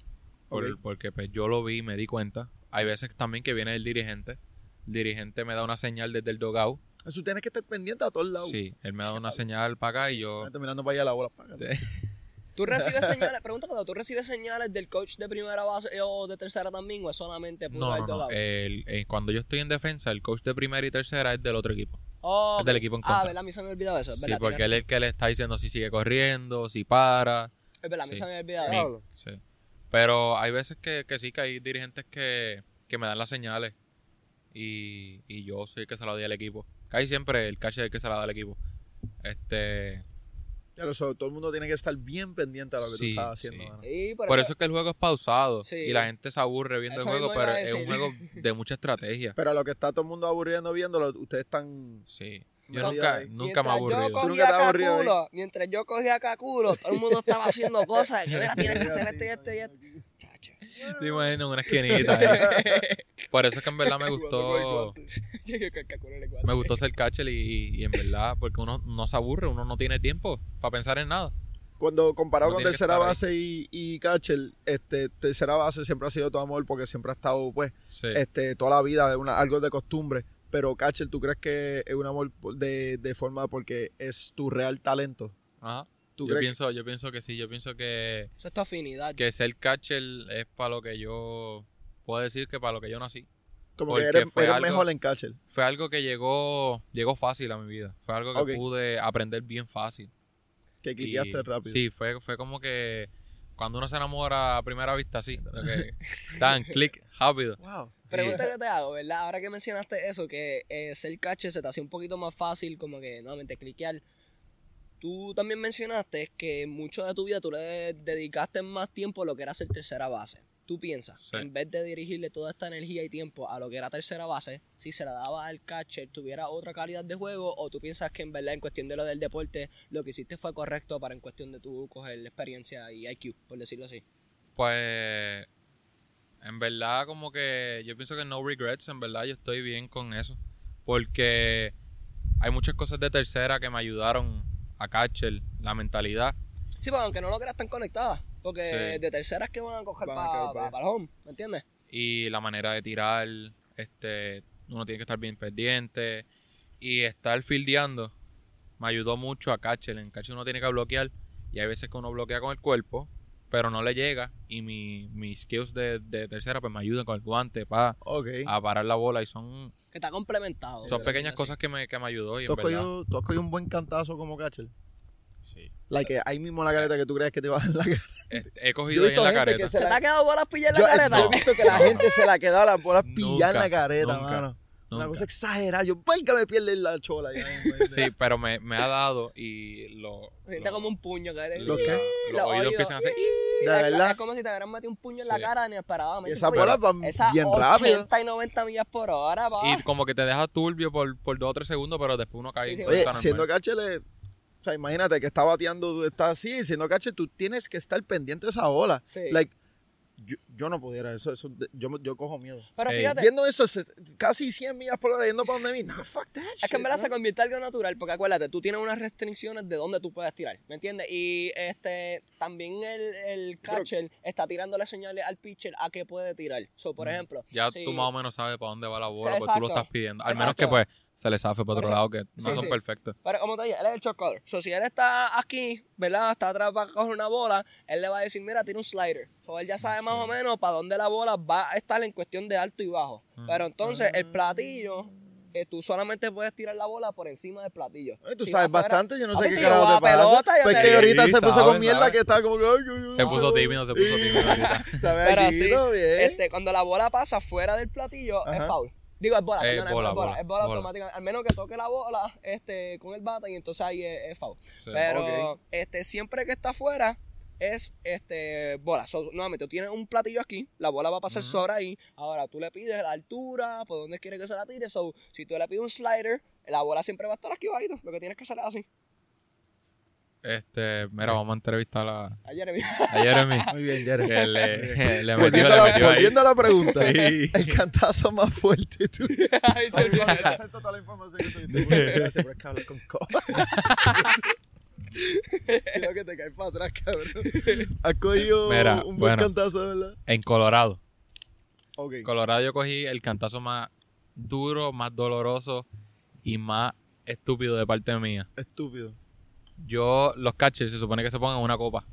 por- porque pues, yo lo vi y me di cuenta. Hay veces también que viene el dirigente. El dirigente me da una señal desde el dogout. Eso tienes que estar pendiente a todos lados. Sí, él me da una señal para acá y yo... Estoy mirando para allá la bola. para acá. Tú recibes señales, pregunta cuando tú recibes señales del coach de primera base o de tercera también, o es solamente No, no, no. El- eh, cuando yo estoy en defensa, el coach de primera y tercera es del otro equipo. Oh, es del equipo en Ah, contra. ¿verdad? A mí se me ha olvidado eso. Es Sí, porque él es el que le está diciendo si sigue corriendo, si para. Es verdad, a mí sí. se me ha olvidado. Mi- sí. Pero hay veces que, que sí, que hay dirigentes que, que me dan las señales y, y yo soy el que se la doy al equipo. Casi siempre el catcher es el que se la da al equipo. Este, Claro, so, todo el mundo tiene que estar bien pendiente a lo que tú Sí, estás haciendo. sí. Y por eso es que el juego es pausado Sí. y la gente se aburre viendo Eso el juego, pero es un juego de mucha estrategia. Pero a lo que está todo el mundo aburriendo viéndolo, ustedes están... Sí. Me Yo nunca, ahí. nunca me he Mientras aburrido. Yo Tú nunca cogía caculo, mientras yo cogía caculo, todo el mundo estaba haciendo cosas. Que mira, tienes que hacer esto y esto y esto. Te imaginas una esquinita. eh. Por eso es que en verdad me gustó. Me gustó ser catcher y, y- en verdad, porque uno no se aburre, uno no tiene tiempo para pensar en nada. Cuando comparado Uno con tercera base y, y catcher, este, tercera base siempre ha sido tu amor porque siempre ha estado, pues, Sí. este, toda la vida, una, algo de costumbre. Pero catcher, ¿tú crees que es un amor de, de forma porque es tu real talento? Ajá. ¿Tú Yo crees pienso, yo pienso que sí, yo pienso que, Eso es tu afinidad. que ser catcher es para lo que yo puedo decir que para lo que yo nací. que, como porque que eres, fue eres algo- mejor en catcher? Fue algo que llegó, llegó fácil a mi vida. Fue algo que pude aprender bien fácil. Que Y- cliqueaste rápido. Sí, fue, fue como que cuando uno se enamora a primera vista, que Dan, clic, rápido. Wow. Pregunta que te hago, ¿verdad? Ahora que mencionaste eso, que eh, ser catcher se te hacía un poquito más fácil, como que nuevamente cliquear. Tú también mencionaste que mucho de tu vida tú le dedicaste más tiempo a lo que era ser tercera base. tú piensas Sí. que en vez de dirigirle toda esta energía y tiempo a lo que era tercera base, si se la daba al catcher, tuviera otra calidad de juego, o tú piensas que en verdad en cuestión de lo del deporte, lo que hiciste fue correcto para en cuestión de tú coger la experiencia y IQ, por decirlo así. Pues en verdad como que yo pienso que no regrets, en verdad yo estoy bien con eso. Porque hay muchas cosas de tercera que me ayudaron a catcher, la mentalidad. Sí, pero aunque no lo creas, están conectadas. Porque Sí. de terceras que van a coger Van a para para allá. el home, ¿me entiendes? y la manera de tirar, este, uno tiene que estar bien pendiente y estar fildeando me ayudó mucho a catcher. En catcher uno tiene que bloquear y hay veces que uno bloquea con el cuerpo, pero no le llega y mi, mis skills de, de tercera pues me ayudan con el guante pa, Ok. a parar la bola y son, Que está complementado. son pequeñas cosas que me, que me ayudó y ¿Tú en has, verdad, cogido, tú has cogido un buen cantazo como catcher. sí. Like, ahí mismo en la careta que tú crees que te va a dar en la cara. Este, he cogido ahí en la que careta. así. ¿Se te ha quedado bolas pillas en Yo, la careta? yo he visto que la No. gente se la ha quedado las bolas pilladas en la careta, nunca, mano. Una cosa exagerada. Yo, que me pierde la chola. ya, Sí, pero me, me ha dado y lo, Se siente como un puño. Que ¿Lo qué? los Los oídos oídos. empiezan a hacer De Es- verdad. Es como si te hubieran metido un puño en la Sí. cara inesperadamente. Y esas Oye, bolas van esas bien 80 rápido. y 90 millas por hora, pa. Y como que te deja turbio por, por dos o tres segundos, pero después uno cae. Sí, sí, Oye, siendo catcher, le- o sea, imagínate que está bateando, está así, siendo catcher, tú tienes que estar pendiente de esa bola. Sí. Like, yo, yo no pudiera, eso, eso yo, yo cojo miedo. Pero Ey. fíjate, Viendo eso, se- casi 100 millas por hora yendo para donde mí, no, fuck that es que en verdad se shit, convierte en algo natural, porque acuérdate, tú tienes unas restricciones de dónde tú puedes tirar, ¿me entiendes? Y este también el, el catcher está tirándole señales al pitcher a qué puede tirar. So, por Mm. ejemplo, Ya sí. tú más o menos sabes para dónde va la bola, Sí, porque tú lo estás pidiendo. Al menos que pues se le zafe para Por otro lado, que no Sí, son sí. perfectos. Pero como te dije, él es el short caller. So, si él está aquí, ¿verdad? Está atrás para coger una bola, él le va a decir, mira, tiene un slider. So, él ya sabe más o menos para dónde la bola va a estar en cuestión de alto y bajo. Ujú. Pero entonces, el platillo, eh, tú solamente puedes tirar la bola por encima del platillo. Ay, tú Si sabes bastante, yo no sé qué yo carajo te pasa. pelota, yo pues que ahorita Sí, se puso sabe, con mierda sabe. que está como que... ay, ay, ay, Se puso tímido, se puso tímido ahorita. ¿Sabes? Pero sí, bien. Este, cuando la bola pasa fuera del platillo, Ajá. es foul. Digo, es bola, Es perdona, bola, es bola, bola, es bola bola. automática. Al menos que toque la bola este, con el bate y entonces ahí es, es foul. Sí. Pero este, siempre que está afuera es este bola. So, nuevamente, tú tienes un platillo aquí, la bola va a pasar Ujú. sobre ahí. Ahora tú le pides la altura, por dónde quieres que se la tire. So, si tú le pides un slider, la bola siempre va a estar aquí bajito. Lo que tienes que hacer es así. Este, mira, vamos a entrevistar a, A Jeremy. a Jeremy. Muy bien, Jeremy. que le, le metió, Volviendo, le a la, metió ahí. volviendo a la pregunta, Sí. el cantazo más fuerte tú. Ay, se. Acepto toda la información que tuviste. Gracias, con co. Creo que te caes para atrás, cabrón. Has cogido Mira, un buen bueno. cantazo, ¿verdad? En Colorado. Ok. En Colorado yo cogí el cantazo más duro, más doloroso y más estúpido de parte mía. Estúpido. Yo, los catchers se supone que se pongan una copa.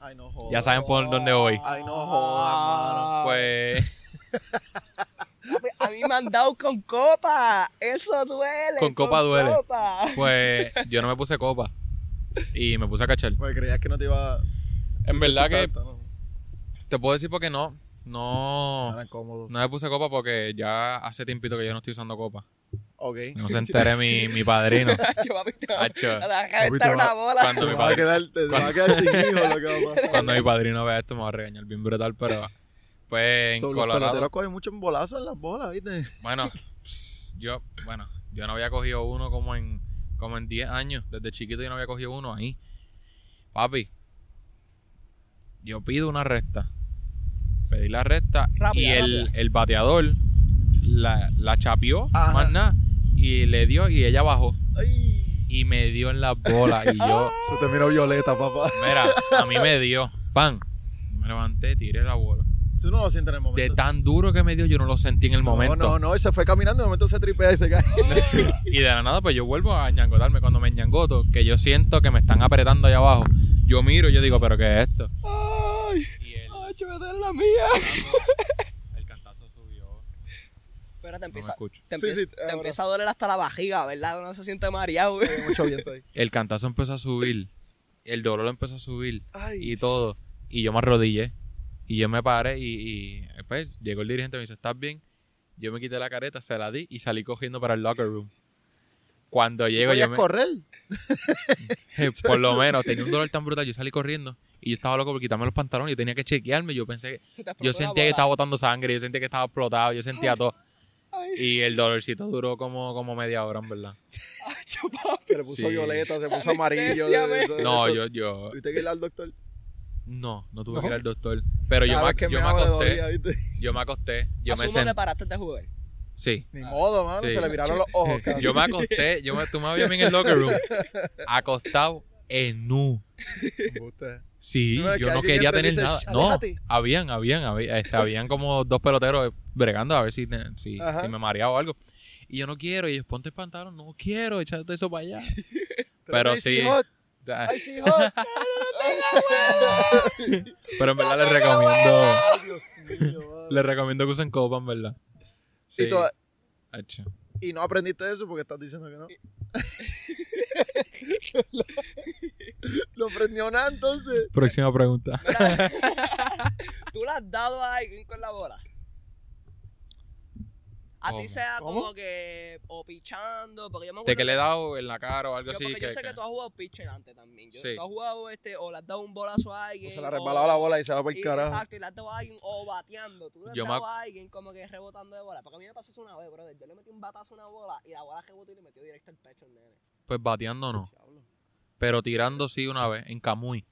Ay, no jodas. Ya saben por dónde voy. Ay, no jodas, mano. Pues Papi, A mí me han dado con copa. Eso duele. Con copa duele. copa. Pues yo no me puse copa y me puse a cachar. Pues creías que no te iba a... En verdad que ¿no? te puedo decir porque no, no, Era cómodo. no me puse copa porque ya hace tiempito que yo no estoy usando copa. Ok. No se entere mi, mi padrino. Hacho, papi, te va Hacho, a dejar Papi, estar te una bola. cuando Te mi vas a padre- quedar, te vas a quedar sin hijo lo que va a pasar. cuando mi padrino vea esto me va a regañar bien brutal, pero pues en So, los Colorado, peloteros cogen mucho en bolazo en las bolas, ¿viste? bueno, yo, bueno, yo no había cogido uno como en como en 10 años, desde chiquito yo no había cogido uno ahí. Papi, yo pido una recta. Pedí la recta Rápida, y el, el bateador la, la chapeó, Ajá. más nada, y le dio y ella bajó Ay. y me dio en las bolas y yo, Se te miró violeta, papá. mira, a mí me dio, pan, me levanté, tiré la bola. Si uno lo siente en el momento. De tan duro que me dio, yo no lo sentí en el momento. No, no, no. Él se fue caminando y de momento se tripea y se cae. Y de la nada, pues yo vuelvo a ñangotarme. Cuando me ñangoto, que yo siento que me están apretando allá abajo, yo miro y yo digo, ¿pero qué es esto? Ay. Y Hacho, me duele la mía. No empieza, te, Sí, empieza, sí, te ahora. empieza a doler hasta la vajiga, ¿verdad? Uno se siente mareado. güey. Hay mucho viento ahí. El cantazo empezó a subir. El dolor empezó a subir. Ay. Y todo. Y yo me arrodillé. Y yo me paré y, y después llegó el dirigente y me dice, ¿estás bien? Yo me quité la careta, se la di y salí cogiendo para el locker room. Cuando llego, ¿Podías yo me, correr? por lo menos tenía un dolor tan brutal, yo salí corriendo Y yo estaba loco por quitarme los pantalones. Yo tenía que chequearme. Yo pensé que. Yo sentía que estaba botando sangre. Yo sentía que estaba explotado. Yo sentía todo. Ay. Y el dolorcito duró como, como media hora, en verdad. Ay, yo, papi. Se le puso Sí. violeta, se puso amarillo. No, yo, yo. ¿Tuviste que ir al doctor? No, no tuve ¿No? que ir al doctor. Pero yo Cada me, vez que yo me le acosté. dolía, ¿viste? Yo me acosté. Yo me Asumo senté. paraste de jugar. Sí. Ni modo, mano, Sí. se le viraron los ojos. cabrón. Yo me acosté. Yo me, tú me habías en el locker room. Acostado en nu. Usted. Sí, No, yo no quería tener dice, nada. "Shh, No, aléjate". habían, habían, había- este, habían como dos peloteros bregando a ver si, si, me mareaba o algo. Y yo no quiero, y ellos, ponte el pantalón, no quiero, échate eso para allá. Pero sí. Ay. Pero en verdad les recomiendo, Dios mío, les recomiendo que usen copa, en verdad. Sí. Y, toda- Hacho. y no aprendiste eso porque estás diciendo que no. Lo aprendió nada entonces. Próxima pregunta. ¿Tú le has dado a alguien con la bola? Así ¿Cómo? sea ¿Cómo? como que o pichando, porque yo me De acuerdo que le he dado en la cara o algo yo, así. porque yo que- sé que que- tú has jugado pitcher antes también. Yo, Sí. Tú has jugado este, o le has dado un bolazo a alguien. O se le ha resbalado la bola y se va por el carajo. Exacto, y le has dado a alguien o bateando. Tú le has Yo me dado ac- a alguien como que rebotando de bola. Porque a mí me pasó eso una vez, brother. Yo le metí un batazo a una bola y la bola rebotó y le metió directo al pecho al nene. Pues bateando no. Pero tirando sí una vez, en Camuy.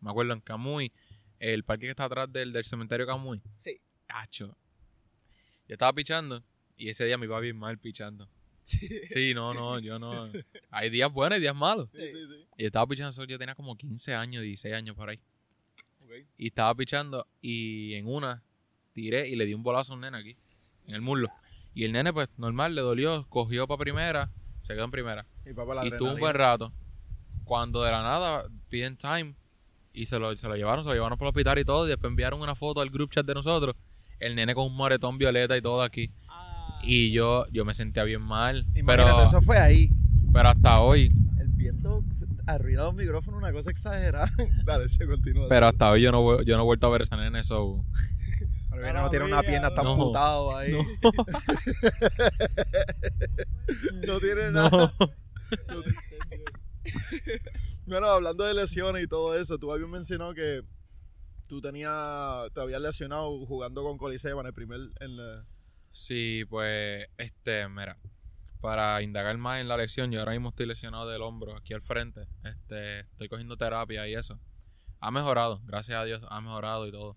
Me acuerdo, en Camuy, el parque que está atrás del, del cementerio Camuy. Sí. Hacho. Yo estaba pichando y ese día me iba bien mal pichando. Sí, no, no, yo no. Hay días buenos y días malos. Sí, sí, sí. Y estaba pichando, yo tenía como 15 años, 16 años por ahí. Y estaba pichando y en una tiré y le di un bolazo a un nene aquí, en el muslo. Y el nene, pues, normal, le dolió, cogió para primera, se quedó en primera. Y papá, la y estuvo un buen rato. Cuando de la nada piden time y se lo, se lo llevaron, se lo llevaron por el hospital y todo. Y después enviaron una foto al group chat de nosotros. El nene con un moretón violeta y todo aquí. Y yo, yo me sentía bien mal. Imagínate, Pero, eso fue ahí. pero hasta hoy, El viento arruinó los micrófonos, una cosa exagerada. Dale, se continúa. pero hasta hoy yo no, yo no he vuelto a ver a ese nene. So, Ahora viene, no tiene una pierna, está No. amputado ahí. No. No, tiene no. nada. Bueno, hablando de lesiones y todo eso, tú habías mencionado que tú tenías, te habías lesionado jugando con Coliseo en el primer, en la- Sí, pues, este, mira, para indagar más en la lesión, yo ahora mismo estoy lesionado del hombro aquí al frente. Este, estoy cogiendo terapia y eso. Ha mejorado, gracias a Dios, ha mejorado y todo.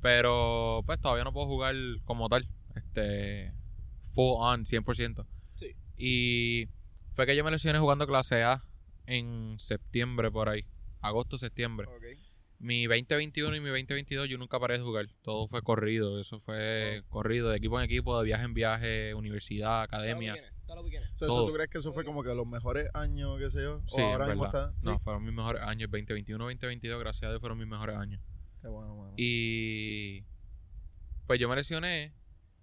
Pero, pues, todavía no puedo jugar como tal, este, full on, 100%. Sí. Y fue que yo me lesioné jugando clase A en septiembre por ahí, agosto, septiembre. Mi 2021 y mi 2022 yo nunca paré de jugar. Todo fue corrido. Eso fue corrido de equipo en equipo, de viaje en viaje, universidad, academia. Los weekends. So, Todo. eso ¿Tú crees que eso fue como que los mejores años, qué sé yo? Sí, o ahora mismo está. ¿Sí? No, fueron mis mejores años. 2021, 2022, gracias a Dios, fueron mis mejores años. Qué bueno, mano. Y pues yo me lesioné,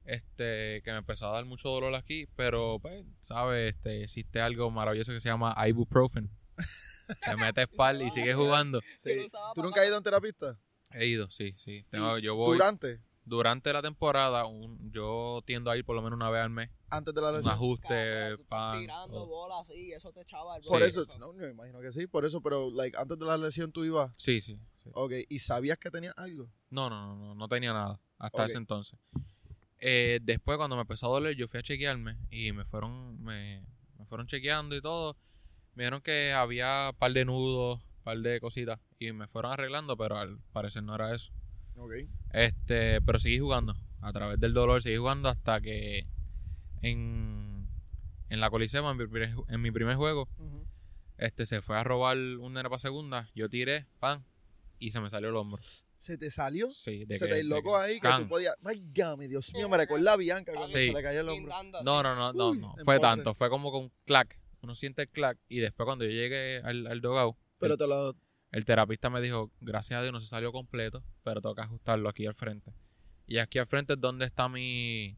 este, que me empezó a dar mucho dolor aquí, pero pues, sabes, este, existe algo maravilloso que se llama ibuprofen. Te metes pal y sigues jugando. Sí. ¿Tú nunca has ido a un terapista? He ido, sí, sí. Tengo- yo voy ¿Durante? durante la temporada, un- yo tiendo a ir por lo menos una vez al mes. ¿Antes de la Un lesión? ajuste, tú estás pan. tirando todo. bolas así, eso te echaba el Por Sí. eso, no, me imagino que sí, por eso, pero like, antes de la lesión tú ibas, Sí, sí. sí. ok, ¿y sabías que tenías algo? No, no, no, no, no tenía nada hasta ese entonces. Eh, después, cuando me empezó a doler, yo fui a chequearme y me fueron, me, me fueron chequeando y todo. Me dijeron que había un par de nudos, un par de cositas y me fueron arreglando, pero al parecer no era eso. Ok. Este, pero seguí jugando. A través del dolor seguí jugando hasta que en, en la Coliseo, en mi primer, en mi primer juego, este se fue a robar un nene para segunda. Yo tiré, pan, y se me salió el hombro. ¿Se te salió? Sí, de se que- te loco ahí que can. tú podías. Válgame, Dios mío, me recuerda a Bianca cuando Sí. se le cayó el hombro. No, no, no, no, Uy, no. Fue tanto, fue como con un clack. Uno siente el clack y después cuando yo llegué al, al dogout, Pero el, te lo. el terapista me dijo, gracias a Dios no se salió completo, pero tengo que ajustarlo aquí al frente. Y aquí al frente es donde está mi,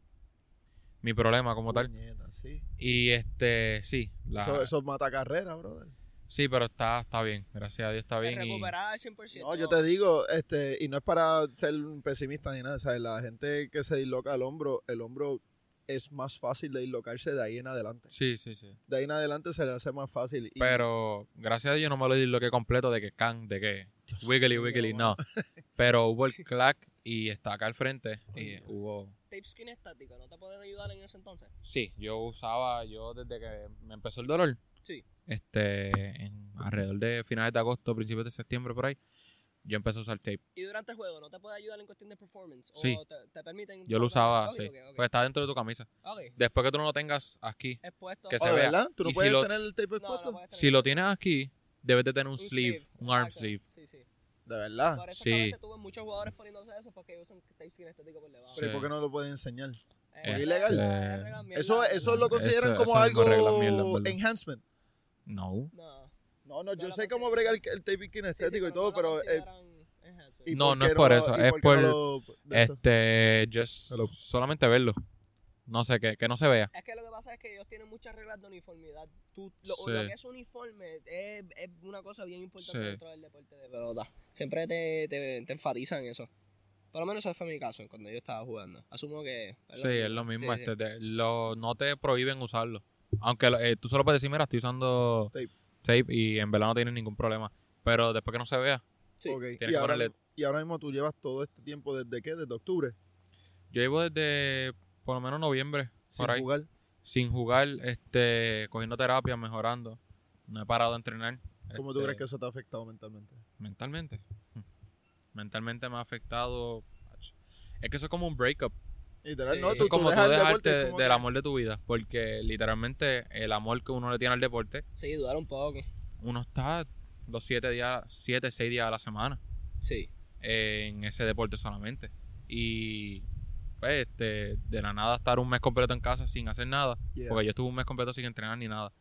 mi problema como tal. Sí. Y este, sí, la- Eso, eso mata carrera, brother. sí, pero está, está bien, gracias a Dios está bien. Y, recuperaba al 100%. No, yo te digo, este, y no es para ser un pesimista ni nada, o sea, la gente que se disloca el hombro, el hombro es más fácil de dislocarse de ahí en adelante. Sí, sí, sí. De ahí en adelante se le hace más fácil. y- Pero gracias a Dios no me lo disloqué completo de que can, de que Dios wiggly, no. Pero hubo el clack y está acá al frente y hubo... Tape skin estático, ¿no te pueden ayudar en ese entonces? Sí, yo usaba, yo desde que me empezó el dolor, Sí. este, en alrededor de finales de agosto, principios de septiembre por ahí, yo empecé a usar tape. ¿Y durante el juego no te puede ayudar en cuestión de performance? Sí. ¿O te, te permiten? Yo lo usaba, sí. ok, ok. Pues está dentro de tu camisa. Después que tú no lo tengas aquí, Expuesto. que Oh, se ¿de vea. verdad? ¿Tú no Y si puedes lo- tener el tape No, expuesto? no tener- si lo tienes aquí, debes de tener un, un sleeve, un arm sleeve. Sí, sí. De verdad. Por eso Sí. que a veces tuve muchos jugadores poniéndose eso porque usan tape skin estético por debajo. Pero ¿y Sí. por qué no lo pueden enseñar? Eh, Es ilegal. es regla mierda. Eso, eso lo consideran Eso- como eso algo enhancement. No. No. No, no, yo sé cómo consideran. brega el, el tape skin Sí, y todo, pero... eh. ¿y No, no es por eso, es por- no lo-? Este, just Hello. solamente verlo. No sé, que, que no se vea. Es que lo que pasa es que ellos tienen muchas reglas de uniformidad. Tú, lo, Sí. lo que es uniforme es, es una cosa bien importante Sí. dentro del deporte de pelota. Siempre te, te, te enfatizan eso. Por lo menos ese fue mi caso cuando yo estaba jugando. Asumo que... Sí, es lo mismo. Sí, sí. este, te- lo, no te prohíben usarlo. Aunque eh, tú solo puedes decir, mira, estoy usando Tape. Tape y en verdad no tienes ningún problema. Pero después que no se vea, Sí. Ok, Tienes Y que ahora, ponerle- y ahora mismo tú llevas todo este tiempo desde qué? Desde octubre. yo llevo desde por lo menos noviembre, Sin por ahí, jugar. sin jugar, este, cogiendo terapia, mejorando. No he parado de entrenar. ¿Cómo tú este, crees que eso te ha afectado mentalmente? Mentalmente. Mentalmente me ha afectado. Es que eso es como un breakup. Literal, Sí. no, Es como tú dejas el deporte, dejarte como del que- amor de tu vida. Porque literalmente el amor que uno le tiene al deporte, Sí, dudar un poco. uno está los siete días, siete, seis días a la semana Sí. en ese deporte solamente. Y pues este, de la nada estar un mes completo en casa sin hacer nada. Yeah. Porque yo estuve un mes completo sin entrenar ni nada.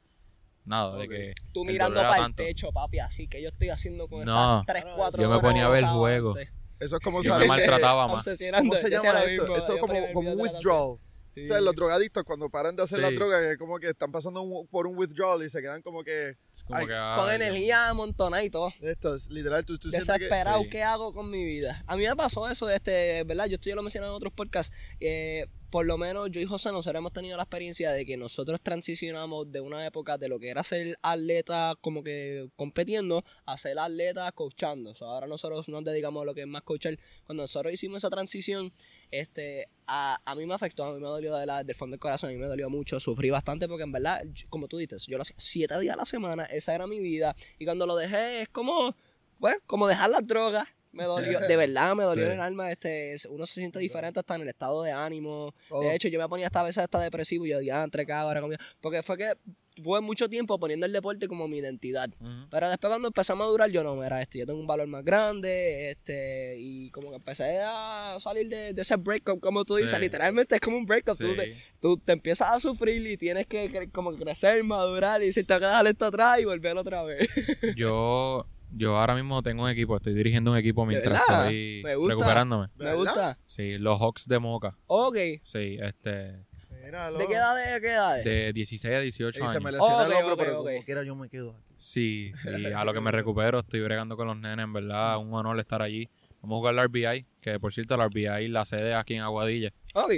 Nada, de que Tú mirando para el techo, papi, así que yo estoy haciendo con No. estas 3, Yo 4 me horas. ponía a ver el juego. antes. Eso es como yo me salir- maltrataba más. ¿Cómo se llama esto? mismo, Esto es como, como la withdrawal. Sí, O sea, los drogadictos cuando paran de hacer la Sí. droga, es como que están pasando un- por un withdrawal y se quedan como que Es como Ay, que, Con ay, energía amontonada y todo. estos, literal, tú, tú sientes que... Desesperado, Sí. ¿qué hago con mi vida? A mí me pasó eso, este, ¿verdad? Yo estoy ya lo mencioné en otros podcasts. eh, por lo menos yo y José nosotros hemos tenido la experiencia de que nosotros transicionamos de una época de lo que era ser atleta como que compitiendo a ser atleta coachando. Ahora nosotros nos dedicamos a lo que es más coachar. Cuando nosotros hicimos esa transición, este, a, mí me afectó, a mí me dolió de la, del fondo del corazón, a mí me dolió mucho, sufrí bastante porque en verdad, como tú dices, yo lo hacía siete días a la semana, esa era mi vida. Y cuando lo dejé es como, pues, como dejar las drogas. Me dolió, de verdad me dolió Sí. en el alma, este, uno se siente diferente hasta en el estado de ánimo. todo. De hecho, yo me ponía hasta a veces hasta depresivo y yo decía, entre cada hora comía. Porque fue que tuve mucho tiempo poniendo el deporte como mi identidad. Pero después cuando empecé a madurar, yo no, mira, este, yo tengo un valor más grande, este, y como que empecé a salir de, de ese breakup, como tú Sí. dices, literalmente es como un breakup, tú, te, Sí. tú te empiezas a sufrir y tienes que cre- como crecer, madurar y decir, tengo que dejar esto atrás y volver otra vez. Yo, yo ahora mismo tengo un equipo, estoy dirigiendo un equipo mientras estoy Me gusta. recuperándome. ¿De Me gusta. Sí, los Hawks de Moca. Ok. Sí, este, Míralo. ¿De qué edad de qué edad? de 16 a 18 Y se años. me lesiona Ok, el hombro, ok, pero ok. como quiera yo me quedo aquí. Sí, sí, a lo que me recupero estoy bregando con los nenes, en verdad, un honor estar allí. Vamos a jugar la RBI, que por cierto la RBI la sede aquí en Aguadilla. Ok.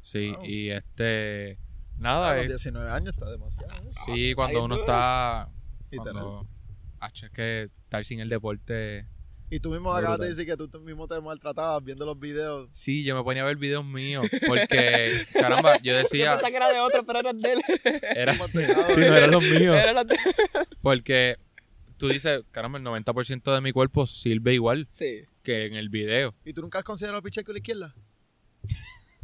Sí, Wow. y este, A nada, los eh, 19 años está demasiado. ¿eh? sí, cuando uno está, Literal. cuando, Acho, es que estar sin el deporte, Y tú mismo Brutal. acabas de decir que tú, mismo te maltratabas viendo los videos. sí, yo me ponía a ver videos míos, porque, caramba, yo Yo decía, pensaba que era de otro, pero era de él. era, ¿Cómo te dejaba, sí, eh? no eran los míos, Era la porque tú dices, caramba, el 90% de mi cuerpo sirve igual Sí. que en el video. ¿Y tú nunca has considerado pichar con la izquierda?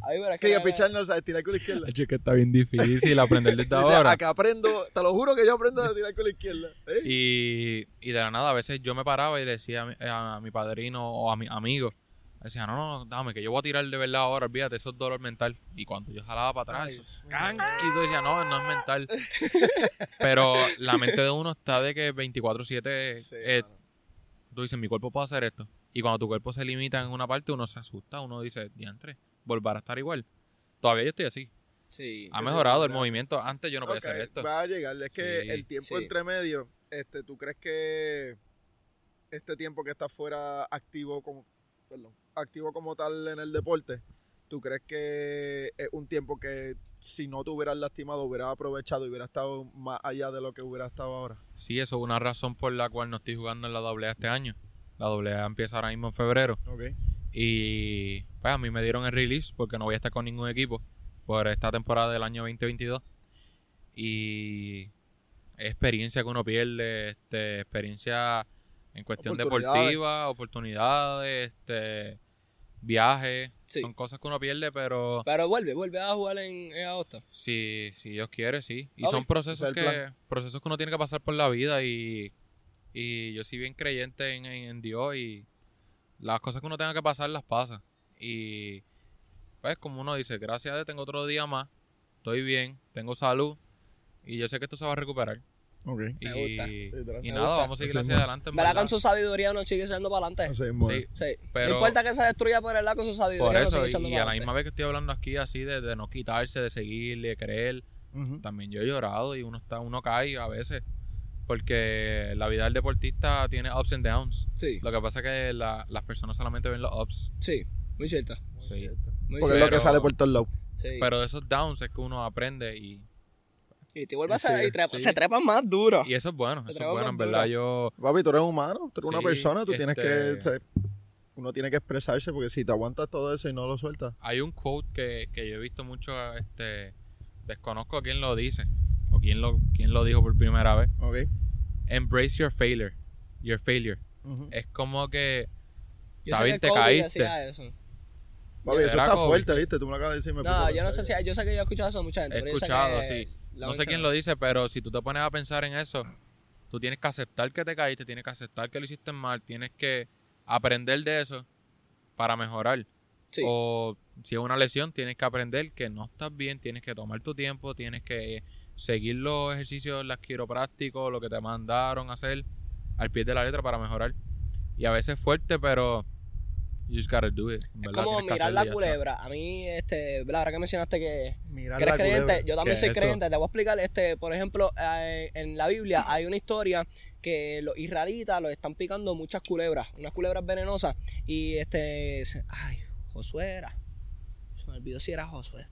Verás Que diga, era- pichar no, o sea, tirar con la izquierda. Es que está bien difícil aprender desde O sea, ahora. acá aprendo, te lo juro que yo aprendo a tirar con la izquierda. ¿eh? Y, y de la nada, a veces yo me paraba y le decía a mi, a mi padrino o a mi amigo, decía, no, no, no, dame, que yo voy a tirar de verdad ahora, olvídate, eso es dolor mental. Y cuando yo jalaba para atrás, Ay, eso, can, y tú decías, no, no es mental. Pero la mente de uno está de que 24-7, Sí, eh, tú dices, mi cuerpo puede hacer esto. Y cuando tu cuerpo se limita en una parte, uno se asusta, uno dice, diantre, volver a estar igual. Todavía yo estoy así. Sí. Ha mejorado el movimiento. Antes yo no podía Ok, hacer esto. Va a llegar. Es que Sí, el tiempo sí. entre medio, este, ¿tú crees que este tiempo que estás fuera activo como, perdón, activo como tal en el deporte, ¿tú ¿Tú crees que es un tiempo que si no te hubieras lastimado hubieras aprovechado y hubieras estado más allá de lo que hubiera estado ahora? Sí, eso es una razón por la cual no estoy jugando en la AA este año. La AA empieza ahora mismo en febrero. Ok. Y pues a mí me dieron el release porque no voy a estar con ningún equipo por esta temporada del año 2022. Y experiencia que uno pierde, este, experiencia en cuestión Oportunidades. deportiva, oportunidades, este, viajes. Sí. Son cosas que uno pierde, pero Pero vuelve, vuelve a jugar en, en agosto. si, si Dios quiere, sí. Y son procesos es que, procesos que uno tiene que pasar por la vida y, y yo soy bien creyente en, en- en Dios y las cosas que uno tenga que pasar las pasa. Y pues como uno dice, gracias a Dios tengo otro día más, estoy bien, tengo salud y yo sé que esto se va a recuperar. Ok. Y, Me gusta. y Me nada, gusta. vamos a seguir Así hacia adelante. en. Con su sabiduría no sigue echando para adelante. Sí. Sí. Pero- no importa que se destruya por el lado con su sabiduría. por no eso, sigue y, echando y para a la misma vez que estoy hablando aquí así de, de no quitarse, de seguir, de creer, también yo he llorado y uno está uno cae a veces porque la vida del deportista tiene ups and downs Sí, lo que pasa es que la- las personas solamente ven los ups sí, muy cierto. sí. Muy Porque es cierto. lo que sale por todos lados. Sí. pero de esos downs es que uno aprende y, y te vuelves Sí, a y trepa- sí. se trepan más duro. y eso es bueno Te eso es bueno en verdad duro. yo Papi, tú eres humano, tú eres una persona, tú tienes que... este- uno tiene que expresarse porque si te aguantas todo eso y no lo sueltas. hay un quote que, que yo he visto mucho este desconozco quién lo dice o quién lo quién lo dijo por primera vez Ok. embrace your failure your failure es como que Yo está sé que te Kobe caíste. decía eso. Papi, eso ¿Será está Kobe? fuerte, ¿viste? Tú me lo acabas de decir. me No, yo no sé si yo sé que yo he escuchado eso de mucha gente. He escuchado, que sí. no sé quién lo dice, pero si tú te pones a pensar en eso, tú tienes que aceptar que te caíste, tienes que aceptar que lo hiciste mal, tienes que aprender de eso para mejorar. Sí. O si es una lesión, tienes que aprender que no estás bien, tienes que tomar tu tiempo, tienes que seguir los ejercicios, los quiroprácticos, lo que te mandaron a hacer al pie de la letra para mejorar. Y a veces es fuerte, pero you just gotta do it. Es como mirar la culebra. A mí, este, ¿verdad? ahora que mencionaste que, Mirar que eres la culebra. creyente, yo también ¿Qué soy es creyente. Te voy a explicar, este, por ejemplo, eh, en la Biblia hay una historia que los israelitas los están picando muchas culebras, unas culebras venenosas. Y este, ay, Josué era. Se me olvidó si era Josué.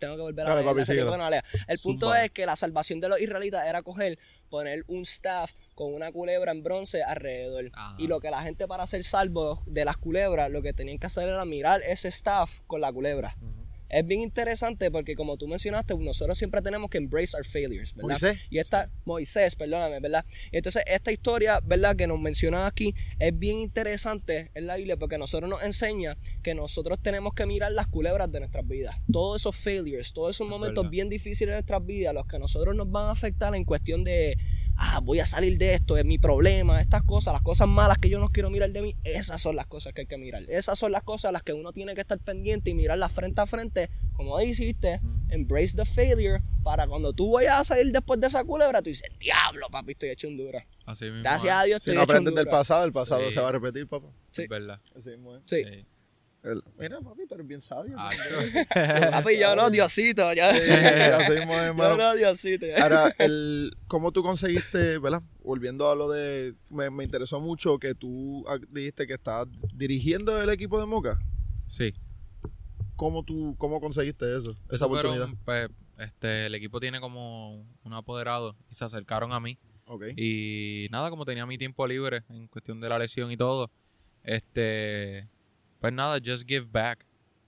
Tengo que volver a Dale, leer, papi, hace tiempo síguelo. que no lea. El punto Zumba. es que la salvación de los israelitas era coger, poner un staff con una culebra en bronce alrededor. Ajá. Y lo que la gente para ser salvo de las culebras, lo que tenían que hacer era mirar ese staff con la culebra. Es bien interesante porque como tú mencionaste, nosotros siempre tenemos que embrace our failures, ¿verdad? Moisés. Y esta, Moisés, perdóname, ¿verdad? Y entonces esta historia, ¿verdad? Que nos menciona aquí es bien interesante en la Biblia porque nosotros nos enseña que nosotros tenemos que mirar las culebras de nuestras vidas. Todos esos failures, todos esos Es momentos bien difíciles de nuestras vidas, los que a nosotros nos van a afectar en cuestión de, ah, voy a salir de esto, es mi problema, estas cosas, las cosas malas que yo no quiero mirar de mí, esas son las cosas que hay que mirar. Esas son las cosas a las que uno tiene que estar pendiente y mirarlas frente a frente, como dijiste, embrace the failure, para cuando tú vayas a salir después de esa culebra, tú dices, diablo, papi, estoy hecho un duro. Así mismo. Gracias a Dios Si estoy no hecho un aprendes del pasado, el pasado Sí. se va a repetir, papá. Sí. Es verdad. Así mismo es. Sí. Sí. El- mira, papi, tú eres bien sabio. Ah, Papi, yo no, Diosito, ya. Sí, mismo Yo no, Diosito. Ahora, el, ¿cómo tú conseguiste, verdad? Volviendo a lo de, me, me interesó mucho que tú ah, dijiste que estabas dirigiendo el equipo de Moca. sí. ¿Cómo tú, cómo conseguiste eso? Esa Eso oportunidad. fueron, pues, este, el equipo tiene como un apoderado y se acercaron a mí. Ok. Y nada, como tenía mi tiempo libre en cuestión de la lesión y todo, este, pues nada, just give back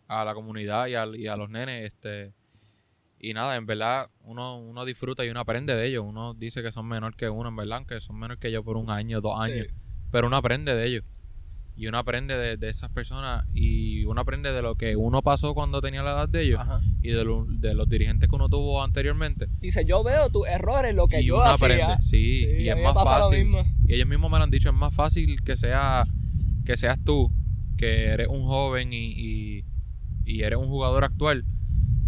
a la comunidad y a, y a los nenes, este, y nada, en verdad uno, uno disfruta y uno aprende de ellos. Uno dice que son menor que uno, en verdad, aunque son menor que yo por un año, dos años, pero uno aprende de ellos. Y uno aprende de, de esas personas y uno aprende de lo que uno pasó cuando tenía la edad de ellos Ajá. y de, lo- de los dirigentes que uno tuvo anteriormente. Dice, yo veo tus errores, lo que y yo uno hacía. aprende, sí, y es más fácil. Y ellos mismos me lo han dicho, es más fácil que sea que seas tú, que eres un joven y, y, eres un jugador actual,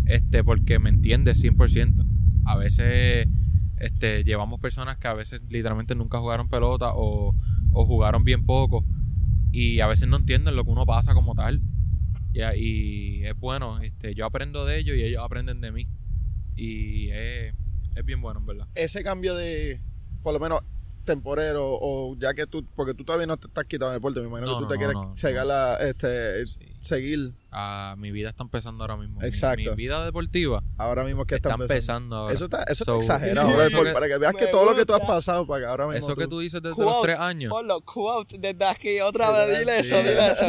este, porque me entiendes 100%. A veces este, llevamos personas que a veces literalmente nunca jugaron pelota o, o jugaron bien poco y a veces no entienden lo que uno pasa como tal. Y es bueno, este, yo aprendo de ellos y ellos aprenden de mí. Y es, es bien bueno, en verdad. Ese cambio de, por lo menos, temporero o ya que tú, porque tú todavía no te estás quitando el deporte, me imagino No, que tú no, te no, quieres no, seguir la- este, Sí. seguir Ah, mi vida está empezando ahora mismo. Mi- Exacto. Mi, vida deportiva ahora mismo que está, está empezando. empezando ahora. Eso está, eso So, está exagerado, eso brother, que- por- para que veas que todo lo que tú has pasado para que ahora mismo Eso que tú dices desde los Quote, tres años. Ponlo, quote desde aquí, otra vez, dile eso, dile eso.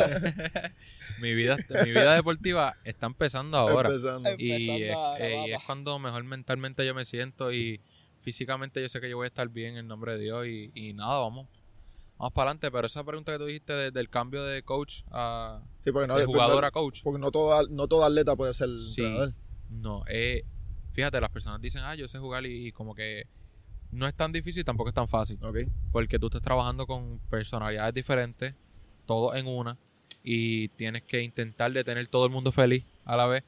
mi vida mi vida deportiva está empezando ahora. empezando. Em- y es, Empezando ahora, eh, y es cuando mejor mentalmente yo me siento y físicamente yo sé que yo voy a estar bien en nombre de Dios y, y nada, vamos. Vamos para adelante, pero esa pregunta que tú dijiste de- del cambio de coach a Sí, porque no, de jugador no- a coach. porque no todo, no todo atleta puede ser Sí. entrenador. No, eh, fíjate, las personas dicen, ah, yo sé jugar y, y como que no es tan difícil, tampoco es tan fácil. Porque tú estás trabajando con personalidades diferentes, todos en una, y tienes que intentar de tener todo el mundo feliz a la vez.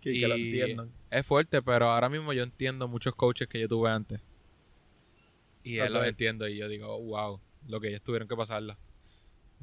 Que, que lo Y- entiendan. Es fuerte, pero ahora mismo yo entiendo muchos coaches que yo tuve antes. Y él Ok. los entiendo y yo digo, wow, lo que ellos tuvieron que pasar, las,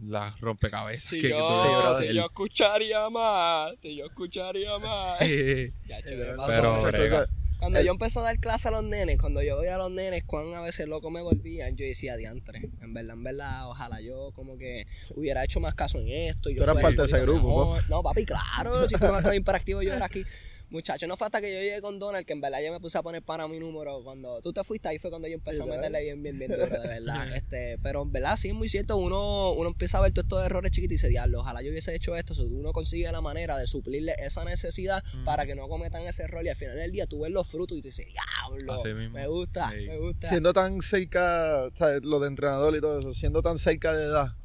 las rompecabezas Si que, yo, tuvieron que si yo escucharía más, si yo escucharía más. Ya, che, Pero- me pasó. Pero- muchas brega. cosas. Cuando el- yo empecé a dar clase a los nenes, cuando yo veía a los nenes, cuán a veces loco me volvían, yo decía, diantre, en verdad, en verdad, ojalá yo como que hubiera hecho más caso en esto. y yo Tú eras parte de ese grupo. No, papi, claro, si tú no imperactivo, yo era aquí. Muchacho, no fue hasta que yo llegué con Donald que en verdad yo me puse a poner para mi número. Cuando tú te fuiste, ahí fue cuando yo empecé a meterle bien, bien, bien duro, de verdad. este, pero en verdad, sí es muy cierto, uno, uno empieza a ver todos estos errores chiquitos y dice, diablo, ojalá yo hubiese hecho esto. Uno consigue la manera de suplirle esa necesidad Ujú. para que no cometan ese error y al final del día tú ves los frutos y tú dices, diablo, Así mismo. me gusta, Sí. me gusta. Siendo tan cerca, ¿sabes? Lo de entrenador y todo eso, siendo tan cerca de edad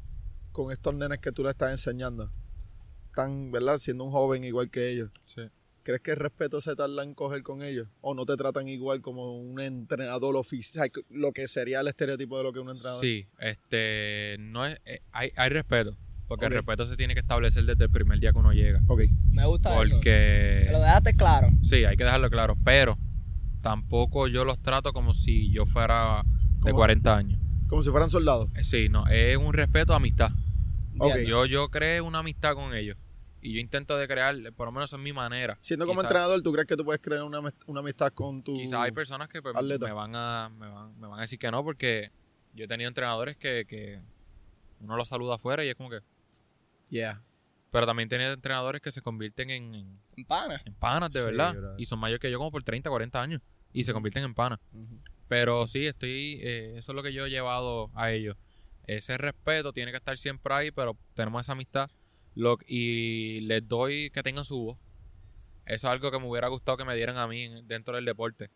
con estos nenes que tú le estás enseñando, tan, ¿verdad? Siendo un joven igual que ellos. Sí. ¿Crees que el respeto se tarda en coger con ellos? ¿O no te tratan igual como un entrenador oficial, lo que sería el estereotipo de lo que es un entrenador? Sí, este, no es, eh, hay, hay respeto, porque el respeto se tiene que establecer desde el primer día que uno llega. Ok. Me gusta eso. Porque, Me lo dejaste claro. sí, hay que dejarlo claro, pero tampoco yo los trato como si yo fuera de Como- 40 años. Como si fueran soldados. Eh, Sí, no, es un respeto a amistad. Ok. Entiendo. Yo, yo creé una amistad con ellos y yo intento de crear, por lo menos es mi manera. Siendo como entrenador, ¿tú crees que tú puedes crear una, una amistad con tu... Quizás hay personas que pues, me, van a, me, van, me van a decir que no, porque yo he tenido entrenadores que, que uno los saluda afuera y es como que... Yeah. Pero también he tenido entrenadores que se convierten en, en, En pana. en panas, de Sí, verdad. Y son mayores que yo como por 30, 40 años. Y se convierten en panas. Pero sí, estoy... eh, eso es lo que yo he llevado a ellos. Ese respeto tiene que estar siempre ahí, pero tenemos esa amistad. Lo, y les doy que tengan su voz. Eso es algo que me hubiera gustado que me dieran a mí en- dentro del deporte.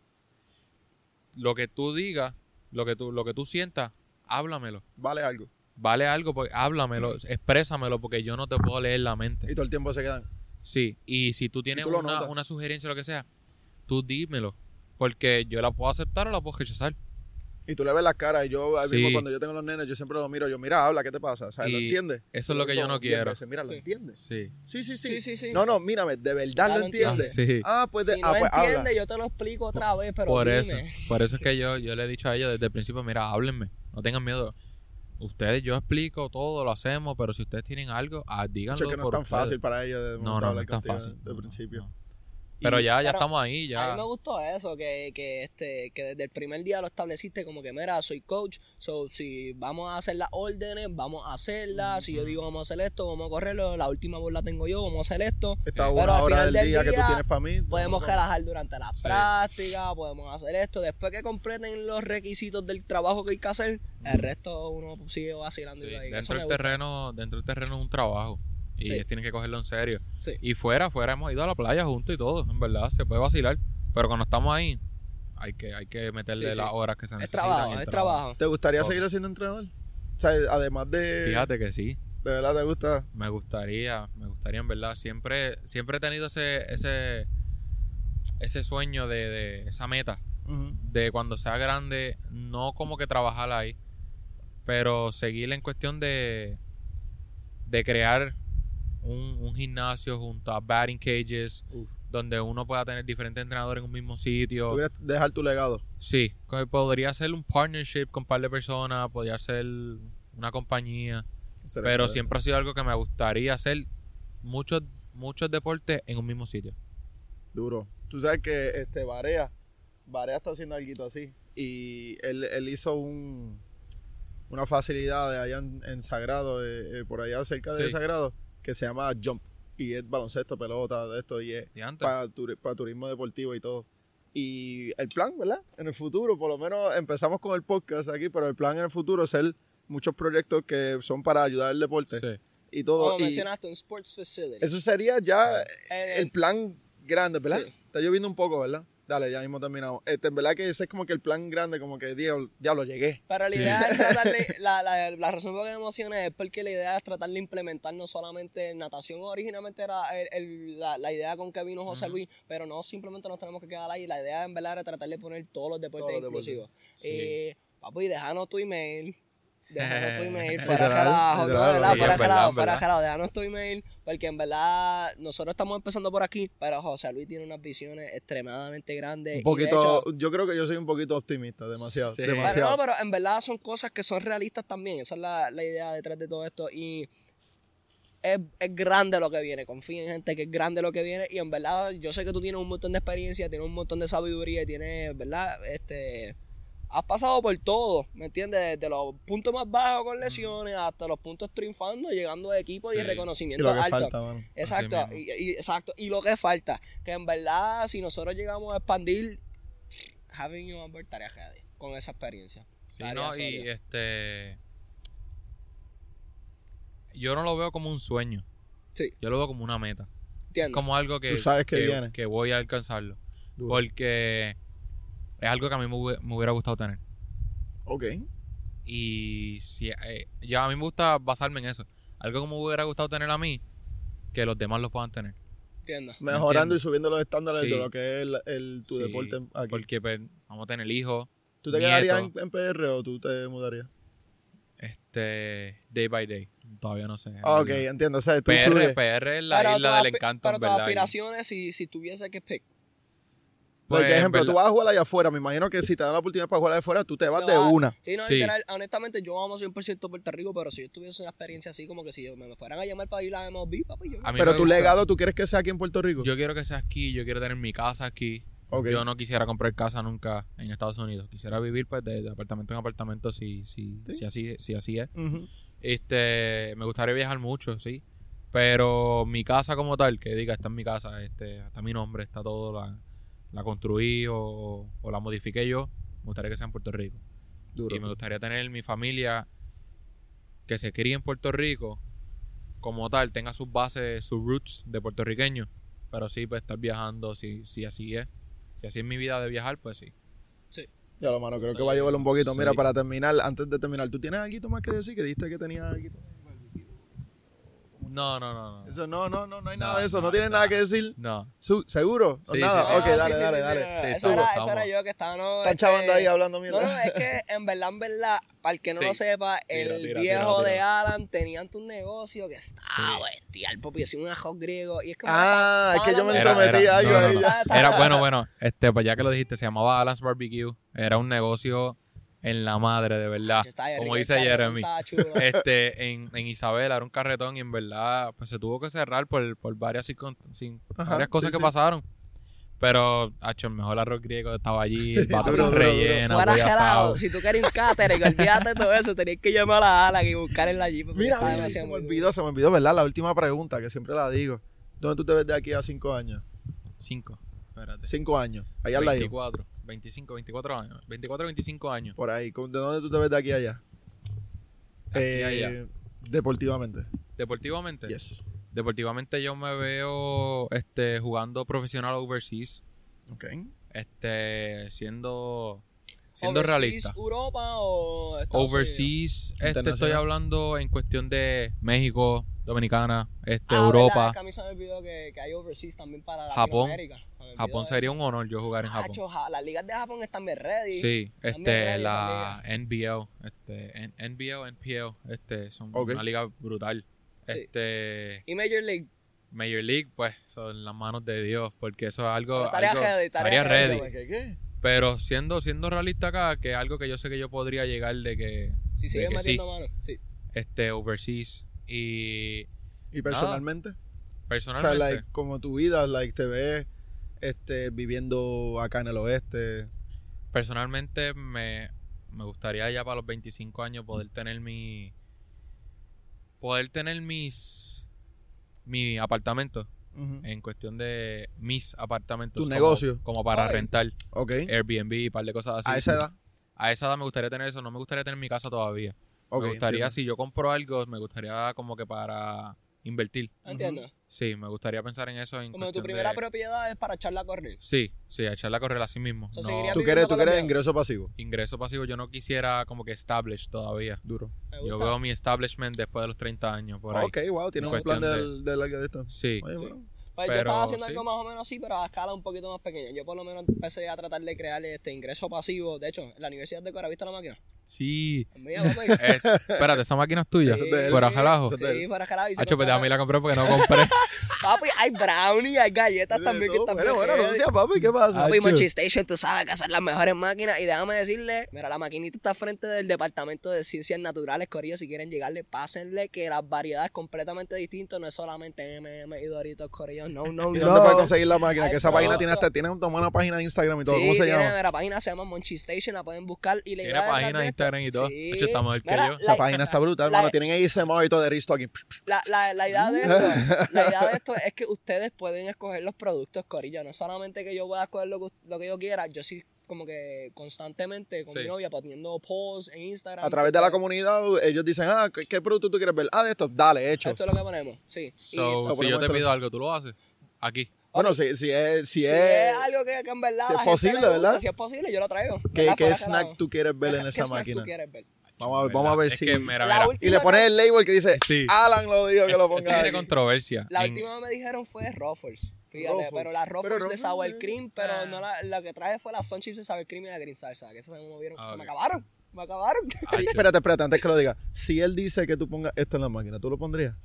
Lo que tú digas, lo que tú, lo que tú sientas, háblamelo. Vale algo. Vale algo, pues háblamelo, exprésamelo, porque yo no te puedo leer la mente. Y todo el tiempo se quedan. Sí, y si tú tienes tú una, una sugerencia o lo que sea, tú dímelo. Porque yo la puedo aceptar o la puedo rechazar. Y tú le ves las caras. Y yo, ahí Sí. mismo, cuando yo tengo los nenes, yo siempre los miro. Yo, mira, habla, ¿qué te pasa? ¿Sabes? ¿Lo entiendes? Eso es lo que yo no quiero. veces, Mira, ¿lo Sí. entiendes? Sí. Sí, sí, sí. Sí, sí, sí. No, no, mírame, ¿de verdad Ya lo entiendes? Sí. Ah, pues, de, si ah, no pues habla. entiendes, yo te lo explico otra vez, pero por dime. eso. Por eso es que yo, yo le he dicho a ellos desde el principio, mira, háblenme. No tengan miedo. Ustedes, yo explico todo, lo hacemos, pero si ustedes tienen algo, ah, díganlo. Mucho que no es por tan ustedes. fácil para ellos de No, no, no es tan fácil. De No, no, principio. Pero Y- ya, ya Pero estamos ahí, A mí ya. me gustó eso, que, que, este, que desde el primer día lo estableciste como que, mira, soy coach, so, si vamos a hacer las órdenes, vamos a hacerlas, si yo digo vamos a hacer esto, vamos a correrlo, la última bola la tengo yo, vamos a hacer esto. Esta Pero una al hora final del día, que tú tienes para mí. Podemos no, relajar durante la Sí. práctica, podemos hacer esto, después que completen los requisitos del trabajo que hay que hacer, el resto uno sigue vacilando. Sí, y Dentro del terreno, dentro del terreno es un trabajo. Y Sí. ellos tienen que cogerlo en serio. Sí. Y fuera, fuera hemos ido a la playa juntos y todo, en verdad, se puede vacilar. Pero cuando estamos ahí, hay que, hay que meterle Sí, sí. las horas que se Es necesitan. trabajo, y el es trabajo. ¿Te gustaría seguir siendo entrenador? O sea, además de... Fíjate que sí, De verdad te gusta. me gustaría, me gustaría en verdad. Siempre, siempre he tenido ese, ese, ese sueño de, de esa meta de cuando sea grande, no como que trabajar ahí, pero seguir en cuestión de, de crear un, un gimnasio junto a batting cages, Uf. donde uno pueda tener diferentes entrenadores en un mismo sitio. ¿Tú quieres dejar tu legado? Sí, podría ser un partnership con un par de personas, podría ser una compañía, pero excelente. siempre ha sido algo que me gustaría hacer muchos muchos deportes en un mismo sitio. Duro. Tú sabes que este Barea Barea está haciendo algo así. Y él, él hizo un una facilidad de allá en, en Sagrado, eh, eh, por allá cerca de. Sagrado, que se llama Jump. Y es baloncesto, pelota, de esto, y es Diantre. para turismo deportivo y todo. Y el plan, ¿verdad? En el futuro, por lo menos empezamos con el podcast aquí, pero el plan en el futuro es hacer muchos proyectos que son para ayudar al deporte Sí. y todo. Como y mencionaste, un sports facility. eso sería ya Eh, el plan grande, ¿verdad? Sí. Está lloviendo un poco, ¿verdad? Dale, ya mismo terminamos. Este, en verdad que ese es como que el plan grande, como que, diablo, diablo llegué. Pero la Sí. idea es tratarle, la, la, la razón por la que me emocioné es porque la idea es tratar de implementar no solamente natación, originalmente era el- el- la, la idea con que vino José. Luis, pero no simplemente nos tenemos que quedar ahí, la idea en verdad era tratar de poner todos los deportes Todos los deportes. inclusivos. Sí. Eh, papi, déjanos tu email. Déjanos tu email, fuera de verdad, sí, fuera en fuera relajo, déjanos tu email, porque en verdad nosotros estamos empezando por aquí, pero José Luis tiene unas visiones extremadamente grandes. Un poquito, hecho- yo creo que yo soy un poquito optimista, demasiado, Sí. pero, demasiado. no, pero en verdad son cosas que son realistas también. Esa es la, la idea detrás de todo esto. Y es, es grande lo que viene. Confía en gente que es grande lo que viene. Y en verdad, yo sé que tú tienes un montón de experiencia, tienes un montón de sabiduría y tienes, ¿verdad? Este. Has pasado por todo, ¿me entiendes? Desde los puntos más bajos con lesiones hasta los puntos triunfando, llegando a equipos y Sí. y reconocimiento lo que alto. falta, mano. Exacto, Así y, y- exacto. Y lo que falta, que en verdad, si nosotros llegamos a expandir, having you on board heavy con esa experiencia. Sí, no, y este. Yo no lo veo como un sueño. Sí. Yo lo veo como una meta. Entiendo. Como algo que, Tú sabes que viene. que voy a alcanzarlo. Duro. Porque es algo que a mí me, hubi- me hubiera gustado tener. Ok. Y si, eh, ya a mí me gusta basarme en eso. Algo que me hubiera gustado tener a mí, que los demás lo puedan tener. Entiendo. Mejorando entiendo. y subiendo los estándares Sí. de lo que es el, el- tu Sí, deporte aquí. Porque pues, vamos a tener hijos. ¿Tú te nieto. quedarías en, en PR o tú te mudarías? Este, day by day. Todavía no sé. Ah, ok, entiendo. O sea, tú PR. PR es la Pero isla del encanto, Pero en tus aspiraciones, si, si tuviese que pick. Por Pues, ejemplo, tú vas a jugar allá afuera. Me imagino que si te dan la oportunidad para jugar allá afuera, tú te vas de una. Sí, no, Sí. literal, honestamente, yo amo 100% Puerto Rico, pero si yo tuviese una experiencia así, como que si yo- me fueran a llamar para ir a MLB, papi, yo. A Pero tu gusta- legado, ¿tú quieres que sea aquí en Puerto Rico? Yo quiero que sea aquí, yo quiero tener mi casa aquí. Yo no quisiera comprar casa nunca en Estados Unidos. Quisiera vivir pues de, de apartamento en apartamento si, si, Sí. si así, si así es. Este, me gustaría viajar mucho, sí. Pero mi casa como tal, que diga, está en mi casa, este, está mi nombre, está todo, la, la construí o, o la modifiqué yo, me gustaría que sea en Puerto Rico. Duro. Y me gustaría tener mi familia que se críe en Puerto Rico, como tal, tenga sus bases, sus roots de puertorriqueño, pero sí, pues estar viajando, si, si así es. Si así es mi vida de viajar, pues sí. Ya lo mano, creo que va a llevarlo un poquito. Sí. Mira, para terminar, antes de terminar, ¿tú tienes algo más que decir? Que dijiste que tenías algo. No, no, no, no. Eso no, no, no, no hay No, nada de eso. No, no, tienes no. nada que decir. No. ¿Seguro? ¿O Sí, nada? sí, sí. ok, Ah, dale, dale, sí, dale. sí, Sí, eso, era, eso era yo que estaba. No, Están este, chavando ahí hablando mierda. No, no, es que en verdad, en verdad, para el que no Sí. lo sepa, el Tira, tira, viejo tira, de. Alan tenía un negocio que estaba Sí. bestial, papi, hacía un ajo griego. Y es como, Ah, es que yo me entrometí algo ahí. Era bueno, bueno. Este, pues ya que lo dijiste, se llamaba Alan's Barbecue. Era un negocio en la madre, de verdad. Como dice Jeremy. Este, en, en Isabela era un carretón y en verdad, pues se tuvo que cerrar por, por varias, sin- Ajá, varias cosas sí, que sí. pasaron. Pero, hacho, el mejor arroz griego estaba allí, el batón duro, relleno, Fuera gelado, si tú querías un catering, olvídate de todo eso, tenías que llamar a Alan y buscar en la Jeep. porque Mira, estaba mira, se me olvidó, se me olvidó, ¿verdad? La última pregunta, que siempre la digo. ¿Dónde tú te ves de aquí a cinco años? Cinco, espérate. Cinco años. Allá al lado. 24, 25, 24 años. 24, 25 años. Por ahí. ¿De dónde tú te ves de aquí a allá? Aquí Eh, allá. Deportivamente. Deportivamente. Yes. Deportivamente yo me veo este jugando profesional overseas, Ok. este siendo siendo Overseas, realista. ¿Europa o Estados Unidos? Overseas, este estoy hablando en cuestión de México, Dominicana, este Ah, verdad, Europa. es que a mí se me olvidó que, que hay overseas también para Japón. Japón eso. sería un honor yo jugar en Japón. Hacho, ja- las ligas de Japón están bien ready. Sí, este ready la NBL, este N- NBL, NPL, este son una liga brutal. Sí. Este Y Major League. Major League, pues son las manos de Dios, porque eso es algo, algo- ready, tarea ready. ready. Pero siendo, siendo realista acá, que es algo que yo sé que yo podría llegar de que Si De que metiendo mano. Sí. este overseas y ¿Y personalmente? personalmente O sea, like, como tu vida, like, te ves este, viviendo acá en el oeste? Personalmente me, me gustaría ya para los 25 años poder tener mi... Poder tener mis... Mi apartamento. En cuestión de mis apartamentos. Tu como- negocio. Como para Ay. rentar. Ok. Airbnb y un par de cosas así. A esa edad. A esa edad me gustaría tener eso. No me gustaría tener mi casa todavía. Me gustaría, entiendo. si yo compro algo, me gustaría como que para invertir. ¿Entiendes? Sí, me gustaría pensar en eso. En Como tu primera de- propiedad es para echarla a correr. Sí, sí, echarla a correr así mismo. No, ¿Tú quieres, tú quieres ingreso pasivo? ingreso pasivo, yo no quisiera como que establish todavía. Duro. Yo veo mi establishment después de los 30 años, por ahí. Ok, wow, tienes En un plan de, de larga de esto. Sí. Oye, Sí. bueno. Pues yo Pero, estaba haciendo sí. algo más o menos así, pero a escala un poquito más pequeña. Yo por lo menos empecé a tratar de crear este ingreso pasivo. De hecho, en la Universidad de Cora, ¿viste la máquina? Sí. Es mía, papi. Eh, espérate, esa máquina es tuya. Sí, fuera jalado. y se Hacho, pues compra- a mí la compré porque no compré. Papi, hay brownie, hay galletas también que están Bueno, bueno, heavy. anuncia, papi, ¿qué pasa? Papi. Monchi Station, tú sabes que son las mejores máquinas. Y déjame decirle, mira, la maquinita está frente del Departamento de Ciencias Naturales, Corillo. Si quieren llegarle, pásenle que las variedades completamente distintas. No es solamente MM y Doritos, Corillo. No, no, ¿Y no. dónde puedes conseguir la máquina? Ay, Que esa no. página tiene hasta tiene una página de Instagram y todo. Sí, ¿Cómo se tiene, llama? La página se llama Monchi Station, la pueden buscar. Y la Tiene página de Instagram y todo. Sí. Hacho, está mejor que Mira, yo. Esa la- página está brutal, hermano. Tienen ASMR y todo de Restocking. La, la, la idea de esto, la idea de esto es que ustedes pueden escoger los productos, Corillo. No solamente que yo pueda escoger lo que, lo que yo quiera, yo sí como que constantemente con Sí. mi novia poniendo posts en Instagram. A través de la comunidad, ellos dicen, ah, ¿qué, qué producto tú quieres ver? Ah, de esto, dale, hecho. Esto es lo que ponemos, sí. Y So, si yo te pido algo, tú lo haces. Aquí. Bueno, si, si es, si si es, es algo que, que en verdad si es posible, gusta, ¿verdad? Si es posible, yo lo traigo. ¿qué, snack tú quieres ver ¿Qué- en qué esa snack máquina? tú quieres ver? Vamos a ver, ¿Verdad? vamos a ver es si... Que, mira, La mira. última Y le pones el label que dice, Sí. Alan lo dijo que lo ponga tiene controversia. La En- última que me dijeron fue Ruffles. Fíjate, Ruffles. pero la Ruffles Pero de Ruffles, sour cream, pero ah. no la, la que traje fue la Sun Chips de sour cream y la green salsa, que esas se me movieron, Ah, se me acabaron, me acabaron. Sí, espérate, espérate, antes que lo diga. Si él dice que tú pongas esto en la máquina, ¿tú lo pondrías?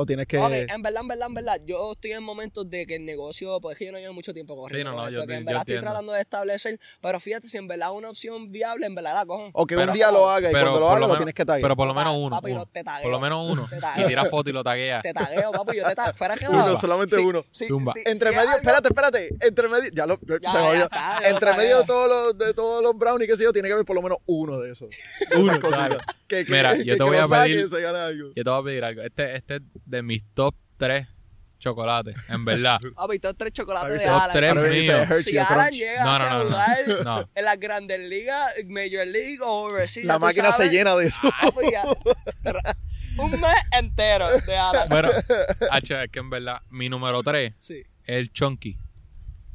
¿O tienes que...? Ok, en verdad, en verdad, en verdad, yo estoy en momentos de que el negocio, pues es que yo no llevo mucho tiempo corriendo Sí, no, no, con yo esto, que te- en yo verdad estoy tratando de establecer, pero fíjate, si en verdad es una opción viable, en verdad la cojo. O que un día lo haga y pero cuando lo por haga lo tienes que taggear. Pero por lo menos uno. papi, uno. lo- te tagueo. Por lo menos uno. Te Y tira foto y lo taguea. Te tagueo, papi, yo te tagueo. Fuera que Uno, no. solamente Sí, uno. sí, Zumba. sí, Entre sí, medio, espérate, espérate. Entre medio, ya lo, Ya, se ya jodió. está, ya Entre medio de todos los, de todos los brownies que sé yo, tiene que haber por lo menos uno de esos. Uno. Que, que, Mira, que, yo te voy a pedir- y se gana algo. Yo te voy a pedir algo. Este, este es de mis top 3 chocolates, en verdad. Papi, todos tres A chocolates ver, de Alan. tres Ahora dice míos. Hershey Si Alan Crunch. llega No, a no, no, no. No. en las grandes ligas, Major League o Overseas, La máquina se sabes, llena de eso. papi, ya. Un mes entero de Alan. Bueno, H, es que en verdad, mi número 3 Sí. es el Chunky.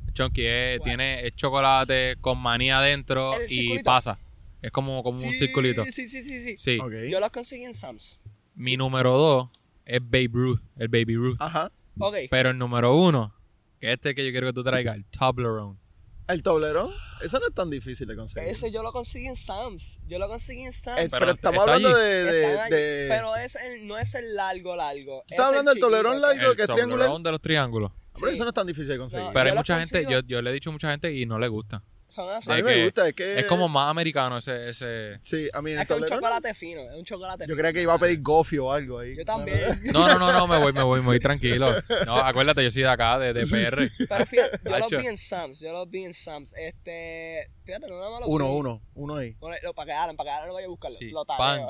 El Chunky es, tiene es chocolate con maní adentro ¿El y circulito? pasa. Es como, como un Sí, circulito. Sí, sí, sí, sí. Sí. Ok. Yo los conseguí en Sam's. Mi número 2 es Babe Ruth, el Baby Ruth. Ajá. Ok. Pero el número 1, que es este que yo quiero que tú traigas, el Toblerone. El toblerón, eso no es tan difícil de conseguir. Ese yo lo conseguí en Sam's. Yo lo conseguí en Sam's. Eh, pero, pero estamos hablando allí. de... de, Pero es el, no es el largo, largo. ¿Tú estás hablando del toblerón largo? El que es triangular. Toblerone de los triángulos. Sí. eso no es tan difícil de conseguir. No, Pero hay mucha gente, yo, yo le he dicho a mucha gente y no le gusta. Son así. a mí me gusta, es que... Es como más americano ese... ese... Sí, a mí Es que es un chocolate fino. Es un chocolate Yo fino. creía que iba a pedir gofio o algo ahí. Yo también. No, no, no, no, me voy, me voy, me voy tranquilo. No, acuérdate, yo soy de acá, de, de PR. Pero fíjate, yo los vi en Sam's. Yo los vi en Sam's. Este. Fíjate, no una mala Uno, uno, uno ahí. Bueno, lo- para que Alan, para que Alan no vaya a buscarlo. Sí, Lo pan,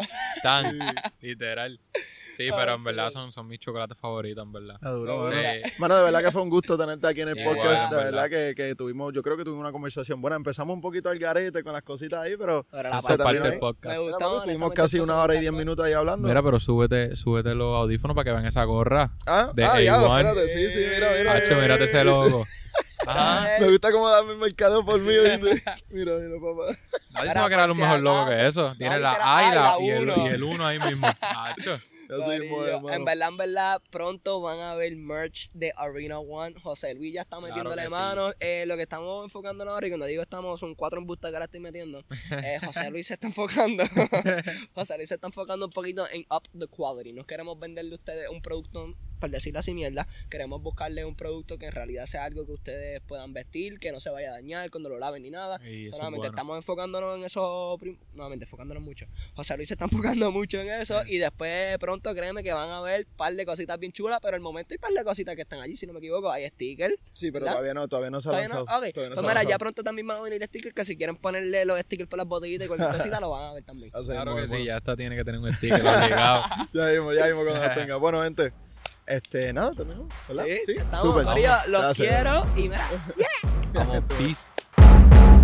tan, literal. Sí, Ah, pero en sí. verdad son, son mis chocolates favoritos, en verdad. Ah, duro. Sí. Mano, de verdad que fue un gusto tenerte aquí en el podcast. de verdad verdad. que, que tuvimos, yo creo que tuvimos una conversación buena. Empezamos un poquito al garete con las cositas ahí, pero Pero la se parte del podcast. Me gustó. Tuvimos casi una hora y diez minutos ahí hablando. Mira, pero súbete, súbete los audífonos para que vean esa gorra. ah, de ah, ya, A1. espérate, sí, sí, mira, mira. Hacho, mírate ese logo. Ajá. Me gusta cómo dame el mercado por mí. mira, mira, papá. Nadie se va a crear un mejor logo que eso. Tiene No, la A y, la, la y, el, uno. y el 1 ahí mismo. Hacho. En verdad, en verdad, pronto van a ver merch de Arena One. José Luis ya está Claro metiéndole sí. mano. Eh, lo que estamos enfocando ahora, y cuando digo estamos, son cuatro embustas que ahora estoy metiendo. Eh, José Luis se está enfocando. José Luis se está enfocando un poquito en up the quality. No queremos venderle a ustedes un producto por decirlo así, mierda. Queremos buscarle un producto que en realidad sea algo que ustedes puedan vestir, que no se vaya a dañar cuando lo laven ni nada. Es Solamente bueno. estamos enfocándonos en eso, nuevamente enfocándonos mucho. José Luis se está enfocando mucho en eso y después pronto créeme que van a ver un par de cositas bien chulas, pero el momento hay un par de cositas que están allí, si no me equivoco, hay stickers. Sí, pero ¿Verdad? todavía no, todavía no se ha Todavía no- lanzado. no Pues se ha mira, ya pronto también van a venir stickers que si quieren ponerle los stickers por las botellitas y cualquier cosita lo van a ver también. Así Claro que sí, ya esta tiene que tener un sticker obligado. Ya vimos, ya vimos cuando lo tenga. Bueno, gente. Este, nada, terminamos, ¿verdad? Sí, estamos, súper. Corillo, los Gracias. quiero y mira, Vamos, peace.